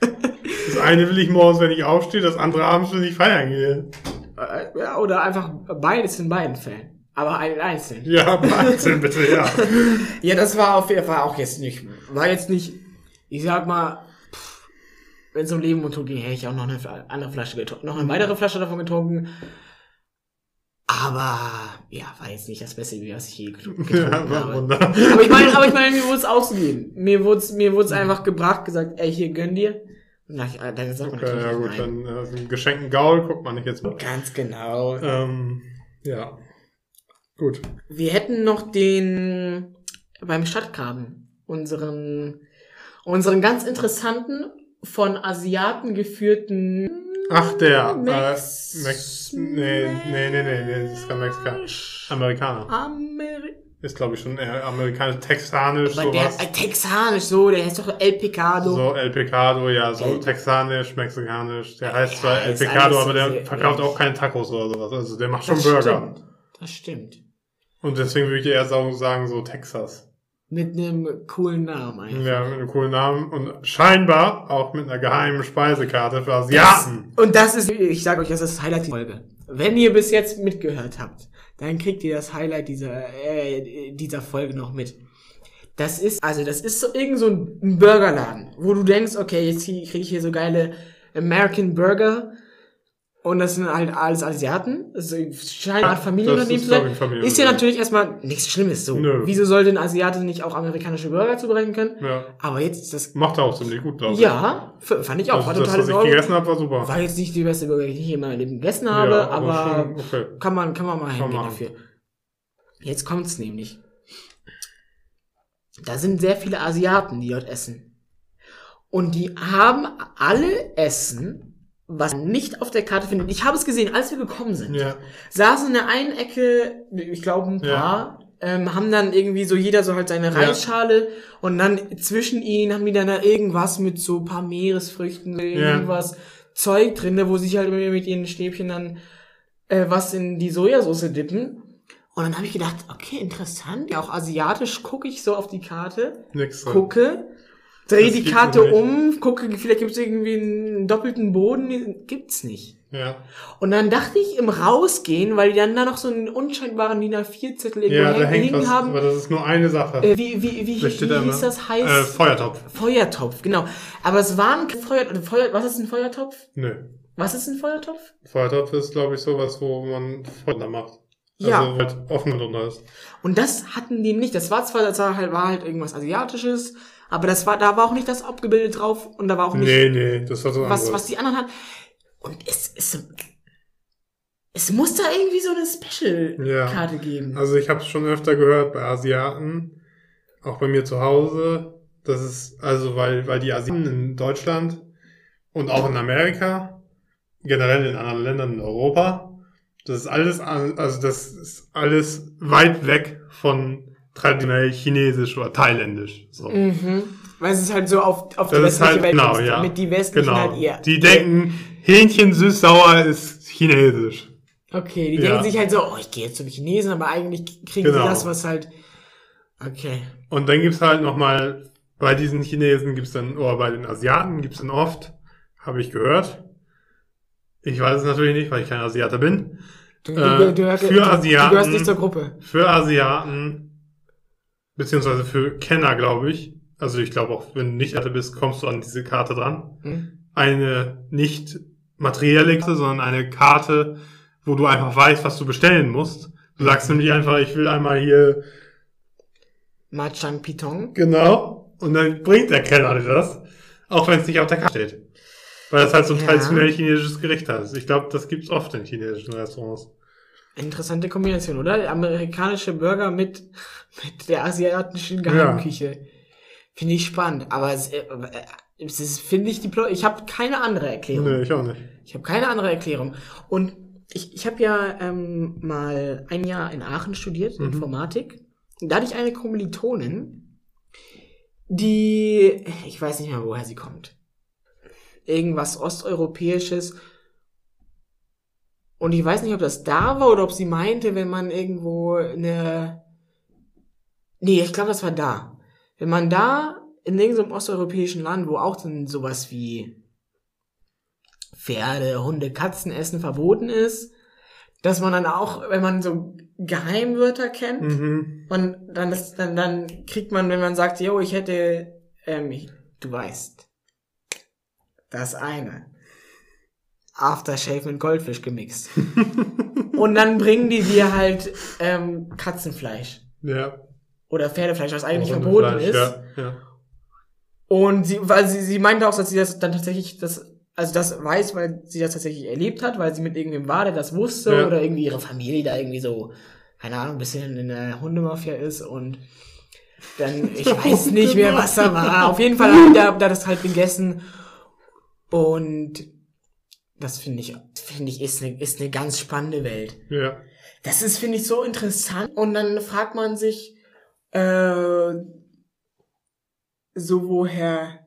S2: Das eine will ich morgens, wenn ich aufstehe, das andere abends, wenn ich feiern gehe.
S1: Äh, Ja, oder einfach beides in beiden Fällen. Aber ein einzeln.
S2: Ja, Wahnsinn, bitte, ja.
S1: Ja, das war auf jeden Fall auch jetzt nicht, war jetzt nicht, ich sag mal, wenn es um Leben und Tod ging, hätte ich auch noch eine andere Flasche getrunken, noch eine weitere Flasche davon getrunken. Aber, ja, war jetzt nicht das beste Bier, was ich je getru- getrunken
S2: Ja,
S1: habe.
S2: wunder.
S1: Aber ich meine, aber ich meine, mir wurde es ausgegeben. Mir wurde es, mir wurde es einfach gebracht, gesagt, ey, hier, gönn dir. Und dann, äh, dann sagt man
S2: Okay,
S1: natürlich
S2: ja gut,
S1: nein.
S2: dann äh, geschenkten Gaul guckt man nicht jetzt mal.
S1: Ganz genau.
S2: Ähm, ja. Gut.
S1: Wir hätten noch den beim Stadtgraben unseren unseren ganz interessanten, von Asiaten geführten
S2: Ach, der.
S1: Mex-
S2: äh, Mex nee, nee, nee, nee, nee, das ist kein Mexikaner. Amerikaner.
S1: Ameri
S2: Ist, glaube ich, schon eher amerikanisch, texanisch,
S1: Aber der
S2: sowas.
S1: äh, texanisch so, der heißt doch El Picado.
S2: So El Pecado, ja, so
S1: El-
S2: texanisch, mexikanisch. Der heißt
S1: Ja,
S2: zwar El
S1: alles
S2: aber der verkauft auch keine Tacos oder sowas. Also der macht schon
S1: das
S2: Burger.
S1: Stimmt. Das stimmt.
S2: Und deswegen würde ich eher sagen so Texas.
S1: Mit einem coolen Namen einfach.
S2: Ja, mit einem coolen Namen und scheinbar auch mit einer geheimen Speisekarte für Asiaten.
S1: Und das ist, ich sage euch, das ist das Highlight der Folge. Wenn ihr bis jetzt mitgehört habt, dann kriegt ihr das Highlight dieser, äh, dieser Folge noch mit. Das ist, also das ist so irgend so ein Burgerladen, wo du denkst, okay, jetzt kriege ich hier so geile American Burger und das sind halt alles Asiaten. Das scheint eine Art Familienunternehmen zu sein.
S2: Familienunternehmen.
S1: Ist ja natürlich erstmal nichts Schlimmes so.
S2: Nö.
S1: Wieso sollte ein Asiate nicht auch amerikanische Burger zubereiten können?
S2: Ja.
S1: Aber jetzt ist das,
S2: Macht er auch ziemlich gut, glaube ich.
S1: ja, fand ich auch.
S2: Also
S1: war
S2: das, was ich gegessen habe, war super.
S1: War jetzt nicht die beste Burger, die ich je in meinem Leben gegessen habe,
S2: Ja,
S1: aber,
S2: schon, okay.
S1: kann man, kann man mal hingehen dafür. Jetzt kommt's nämlich. Da sind sehr viele Asiaten, die dort essen. Und die haben alle Essen, was nicht auf der Karte findet. Ich habe es gesehen, als wir gekommen sind.
S2: Ja.
S1: Saßen in der einen Ecke, ich glaube ein
S2: Ja.
S1: paar, ähm, haben dann irgendwie so jeder so halt seine Reisschale und dann zwischen ihnen haben die dann da irgendwas mit so ein paar Meeresfrüchten, irgendwas Zeug drin, wo sie sich halt mit ihren Stäbchen dann äh, was in die Sojasauce dippen. Und dann habe ich gedacht, okay, interessant. Ja, auch asiatisch gucke ich so auf die Karte,
S2: Nix
S1: gucke, drehe
S2: Das
S1: die
S2: gibt's
S1: Karte um, gucke, vielleicht gibt es irgendwie einen doppelten Boden. Gibt's nicht.
S2: Ja.
S1: Und dann dachte ich im Rausgehen, weil die dann da noch so einen unscheinbaren DIN A4-Zettel irgendwo
S2: Ja,
S1: hängen,
S2: was,
S1: haben.
S2: aber das ist nur eine Sache.
S1: Äh, wie, wie, wie,
S2: Da
S1: wie, wie hieß das? Heiß?
S2: Äh, Feuertopf.
S1: Feuertopf, genau. Aber es war ein Feuer, Feuer, was ist ein Feuertopf?
S2: Nö.
S1: Was ist ein Feuertopf?
S2: Feuertopf ist, glaube ich, sowas, wo man Feuer macht.
S1: Ja.
S2: Also halt offen drunter ist.
S1: Und das hatten die nicht. Das war zwar, das war halt, war halt irgendwas Asiatisches, aber das war, da war auch nicht das abgebildet drauf und da war auch nicht,
S2: Nee, nee, das war so
S1: was,
S2: anderes.
S1: was die anderen hatten. Und es, es, es muss da irgendwie so eine Special-Karte geben.
S2: Also ich habe es schon öfter gehört bei Asiaten, auch bei mir zu Hause. Das ist also, weil, weil die Asiaten in Deutschland und auch in Amerika, generell in anderen Ländern in Europa, das ist alles, also das ist alles weit weg von traditionell Chinesisch oder Thailändisch. So.
S1: Mhm. Weil es ist halt so auf, auf die
S2: Das ist
S1: westliche
S2: halt,
S1: Welt
S2: genau,
S1: ist,
S2: ja.
S1: damit die westlichen
S2: Genau.
S1: halt ihr.
S2: Die denken, Hähnchen süß-sauer ist Chinesisch.
S1: Okay, die
S2: Ja.
S1: denken sich halt so, oh, ich gehe jetzt zum Chinesen, aber eigentlich kriegen
S2: Genau.
S1: sie das, was halt. Okay.
S2: Und dann gibt's halt nochmal, bei diesen Chinesen gibt's dann, oder bei den Asiaten gibt's dann oft, habe ich gehört. Ich weiß es natürlich nicht, weil ich kein Asiater bin.
S1: Du,
S2: Äh, für
S1: du gehörst
S2: Asiaten-
S1: nicht zur Gruppe.
S2: Für Asiaten, beziehungsweise für Kenner, glaube ich. Also ich glaube auch, wenn du nicht Asiate bist, kommst du an diese Karte dran.
S1: Hm?
S2: Eine nicht materielle Karte, sondern eine Karte, wo du einfach weißt, was du bestellen musst. Du sagst nämlich einfach, ich will einmal hier
S1: Machang Pitong.
S2: Genau. Und dann bringt der Kellner dir das. Auch wenn es nicht auf der Karte steht. Weil das halt so ein
S1: Ja.
S2: traditionell chinesisches Gericht ist. Ich glaube, das gibt's oft in chinesischen Restaurants.
S1: Interessante Kombination, oder? Amerikanische Burger mit, mit der asiatischen Geheimküche. Finde ich spannend. Aber es, äh, es ist, finde ich, die Plo ich habe keine andere Erklärung.
S2: Nee, ich auch nicht.
S1: Ich habe keine andere Erklärung. Und ich, ich habe ja ähm, mal ein Jahr in Aachen studiert,
S2: Mhm.
S1: Informatik. Und da hatte ich eine Kommilitonin, die, ich weiß nicht mehr, woher sie kommt. Irgendwas Osteuropäisches. Und ich weiß nicht, ob das da war oder ob sie meinte, wenn man irgendwo eine... Nee, ich glaube, das war da. Wenn man da in irgendeinem osteuropäischen Land, wo auch dann sowas wie Pferde, Hunde, Katzen essen verboten ist, dass man dann auch, wenn man so Geheimwörter kennt,
S2: Mhm.
S1: und dann, ist, dann, dann kriegt man, wenn man sagt, yo, ich hätte, ähm, ich- du weißt, das eine. Aftershave mit Goldfisch gemixt. und dann bringen die dir halt ähm, Katzenfleisch
S2: Ja.
S1: oder Pferdefleisch, was eigentlich verboten
S2: Fleisch,
S1: ist.
S2: Ja, ja.
S1: Und sie, weil sie, sie meinte auch, dass sie das dann tatsächlich, das, also das weiß, weil sie das tatsächlich erlebt hat, weil sie mit irgendwem war, der das wusste,
S2: Ja.
S1: oder irgendwie ihre Familie da irgendwie so, keine Ahnung, ein bisschen in der Hundemafia ist und Dann, ich weiß nicht mehr, was da war. Auf jeden Fall habe ich da, da das halt gegessen. Und das finde ich, finde ich, ist eine, ist eine ganz spannende Welt.
S2: Ja.
S1: Das ist, finde ich, so interessant. Und dann fragt man sich, äh, so woher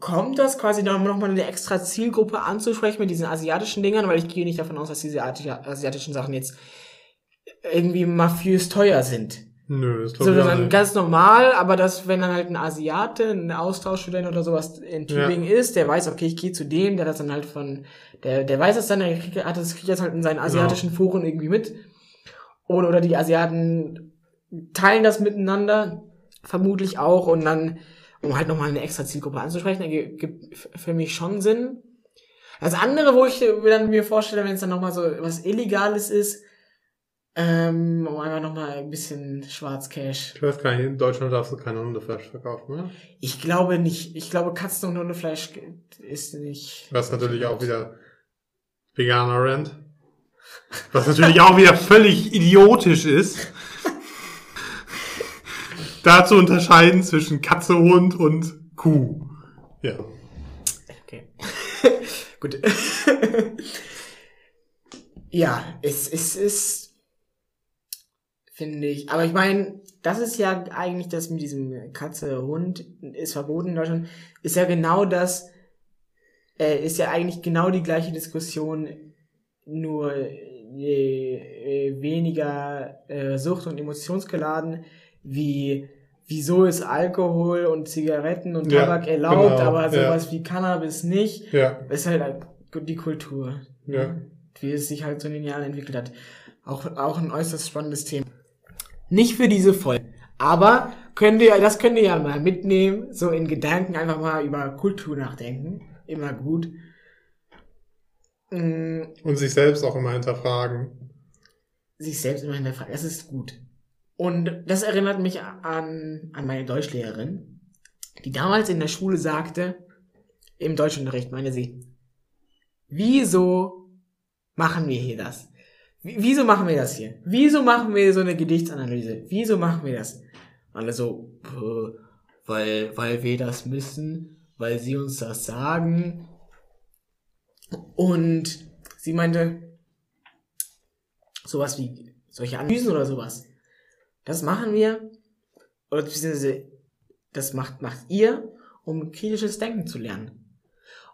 S1: kommt das quasi noch, noch mal eine extra Zielgruppe anzusprechen mit diesen asiatischen Dingern, weil ich gehe nicht davon aus, dass diese asiatischen Sachen jetzt irgendwie mafiös teuer sind.
S2: Nö, das
S1: So,
S2: glaube ich auch
S1: dann
S2: nicht.
S1: ganz normal, aber dass, wenn dann halt ein Asiate, ein Austauschstudent oder sowas in Tübingen ist, der weiß, okay, ich gehe zu dem, der das dann halt von, der, der weiß es dann, der kriegt, hat das kriegt das halt in seinen asiatischen Foren irgendwie mit. Und, oder die Asiaten teilen das miteinander, vermutlich auch, und dann, um halt nochmal eine extra Zielgruppe anzusprechen, ergibt gibt für mich schon Sinn. Das andere, wo ich mir dann mir vorstelle, wenn es dann nochmal so was Illegales ist, ähm, um einfach nochmal ein bisschen Schwarzcash.
S2: Ich weiß gar nicht, in Deutschland darfst du keine Hundefleisch verkaufen, oder?
S1: Ich glaube nicht. Ich glaube, Katzen- und Hundefleisch ist nicht.
S2: Was natürlich auch wieder veganer Rent. Was natürlich auch wieder völlig idiotisch ist. da zu unterscheiden zwischen Katze, Hund und Kuh. Ja.
S1: Okay. Gut. ja, es, es ist, finde ich. Aber ich meine, das ist ja eigentlich das mit diesem Katze, Hund ist verboten in Deutschland, ist ja genau das, äh, ist ja eigentlich genau die gleiche Diskussion, nur je, äh, weniger äh, Sucht und emotionsgeladen, wie wieso ist Alkohol und Zigaretten und
S2: Ja,
S1: Tabak erlaubt,
S2: genau,
S1: aber
S2: ja.
S1: sowas wie Cannabis nicht.
S2: Ja.
S1: ist halt die Kultur.
S2: Ja.
S1: Wie es sich halt so in den Jahren entwickelt hat. Auch, auch ein äußerst spannendes Thema. Nicht für diese Folge. Aber könnt ihr, das könnt ihr ja mal mitnehmen, so in Gedanken einfach mal über Kultur nachdenken. Immer gut. Mm,
S2: Und sich selbst auch immer hinterfragen.
S1: sich selbst immer hinterfragen. Das ist gut. Und das erinnert mich an, an meine Deutschlehrerin, die damals in der Schule sagte, im Deutschunterricht, meine sie, wieso machen wir hier das? Wie- Wieso machen wir das hier? Wieso machen wir so eine Gedichtsanalyse? Wieso machen wir das? Alle so, "Puh, weil, weil wir das müssen, weil sie uns das sagen. Und sie meinte, sowas wie solche Analysen oder sowas. Das machen wir, oder beziehungsweise das macht, macht ihr, um kritisches Denken zu lernen.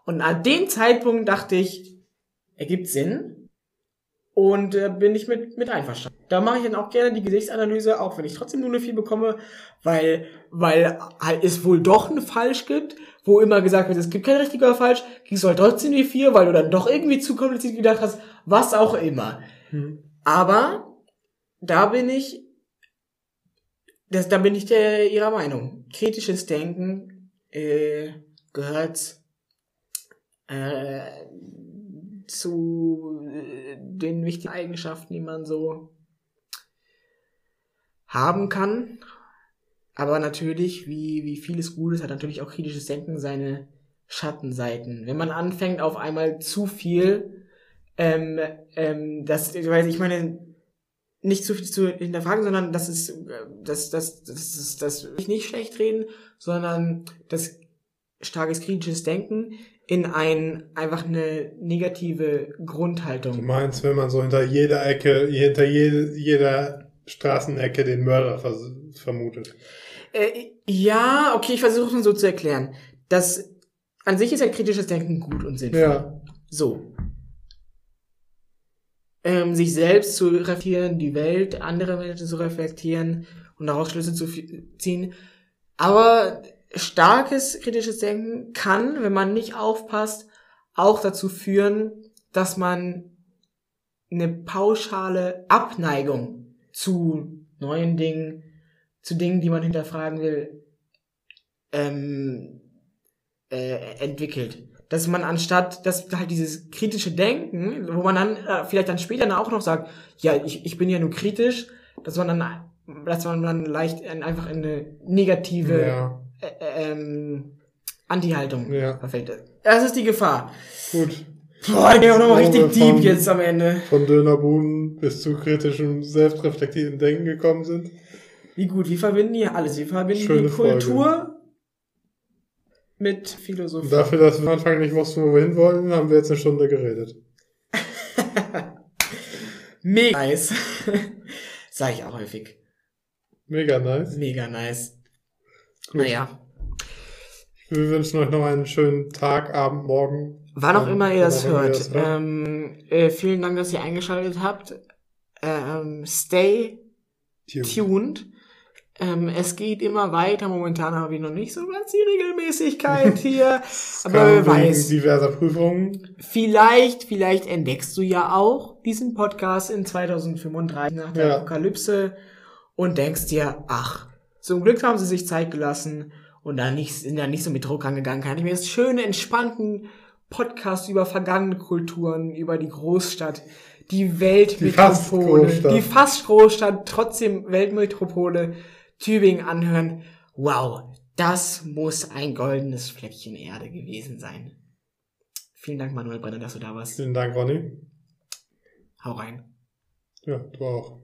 S1: Und an dem Zeitpunkt dachte ich, ergibt Sinn und äh, bin ich mit, mit einverstanden. Da mache ich dann auch gerne die Gesichtsanalyse, auch wenn ich trotzdem nur eine 4 bekomme, weil, weil halt es wohl doch ein Falsch gibt, wo immer gesagt wird, es gibt kein richtig oder falsch, kriegst du halt trotzdem die 4, weil du dann doch irgendwie zu kompliziert gedacht hast, was auch immer. Aber da bin ich, das, da bin ich der ihrer Meinung. Kritisches Denken äh, gehört äh, zu äh, den wichtigen Eigenschaften, die man so haben kann. Aber natürlich, wie, wie vieles Gutes, hat natürlich auch kritisches Denken seine Schattenseiten. Wenn man anfängt, auf einmal zu viel, ähm, ähm, das, ich weiß, ich meine, nicht zu viel zu hinterfragen, sondern das ist, äh, das, das, das das will ich nicht schlecht reden, sondern das starkes kritisches Denken in ein, einfach eine negative
S2: Du
S1: Grundhaltung.
S2: meinst, wenn man so hinter jeder Ecke, hinter jede, jeder Straßenecke den Mörder vers vermutet.
S1: Äh, ja, okay, ich versuche es so zu erklären. Das, an sich ist ja kritisches Denken gut und sinnvoll.
S2: Ja.
S1: So. Ähm, sich selbst zu reflektieren, die Welt, andere Menschen zu reflektieren und daraus Schlüsse zu ziehen. Aber starkes kritisches Denken kann, wenn man nicht aufpasst, auch dazu führen, dass man eine pauschale Abneigung zu neuen Dingen, zu Dingen, die man hinterfragen will, ähm, äh, entwickelt. Dass man anstatt, dass halt dieses kritische Denken, wo man dann äh, vielleicht dann später auch noch sagt, ja, ich, ich bin ja nur kritisch, dass man dann, dass man dann leicht in, einfach in eine negative
S2: Ja.
S1: Äh, ähm, Anti-Haltung
S2: Ja.
S1: verfällt. Das ist die Gefahr.
S2: Gut.
S1: Boah, ich bin auch nochmal richtig deep jetzt am Ende.
S2: Von Dönerbuben bis zu kritischem, selbstreflektierten Denken gekommen sind.
S1: Wie gut, wir verbinden hier alles. Wir verbinden
S2: Schöne
S1: die Kultur mit Philosophie.
S2: Dafür, dass wir am Anfang nicht wussten, wo wir hinwollen, haben wir jetzt eine Stunde geredet.
S1: Mega nice. Sag ich auch häufig.
S2: Mega nice.
S1: Mega nice. Naja.
S2: Wir wünschen euch noch einen schönen Tag, Abend, Morgen.
S1: Wann auch
S2: Ähm,
S1: immer ihr das
S2: immer ihr
S1: hört.
S2: das hört.
S1: Ähm, äh, vielen Dank, dass ihr eingeschaltet habt. Ähm, stay
S2: Tune.
S1: tuned. Ähm, es geht immer weiter. Momentan haben wir noch nicht so was die Regelmäßigkeit hier. Aber wer weiß.
S2: diverser Prüfungen.
S1: Vielleicht, vielleicht entdeckst du ja auch diesen Podcast in 2035 nach der
S2: Ja.
S1: Apokalypse und denkst dir, ach, zum Glück haben sie sich Zeit gelassen und dann nicht, sind da nicht so mit Druck angegangen. Kann ich mir jetzt schönen, entspannten Podcast über vergangene Kulturen, über die Großstadt, die Weltmetropole,
S2: Fast-Großstadt.
S1: die fast Großstadt, trotzdem Weltmetropole Tübingen anhören. Wow, das muss ein goldenes Fleckchen Erde gewesen sein. Vielen Dank, Manuel Brenner, dass du da warst.
S2: Vielen Dank, Ronny.
S1: Hau rein.
S2: Ja, du auch.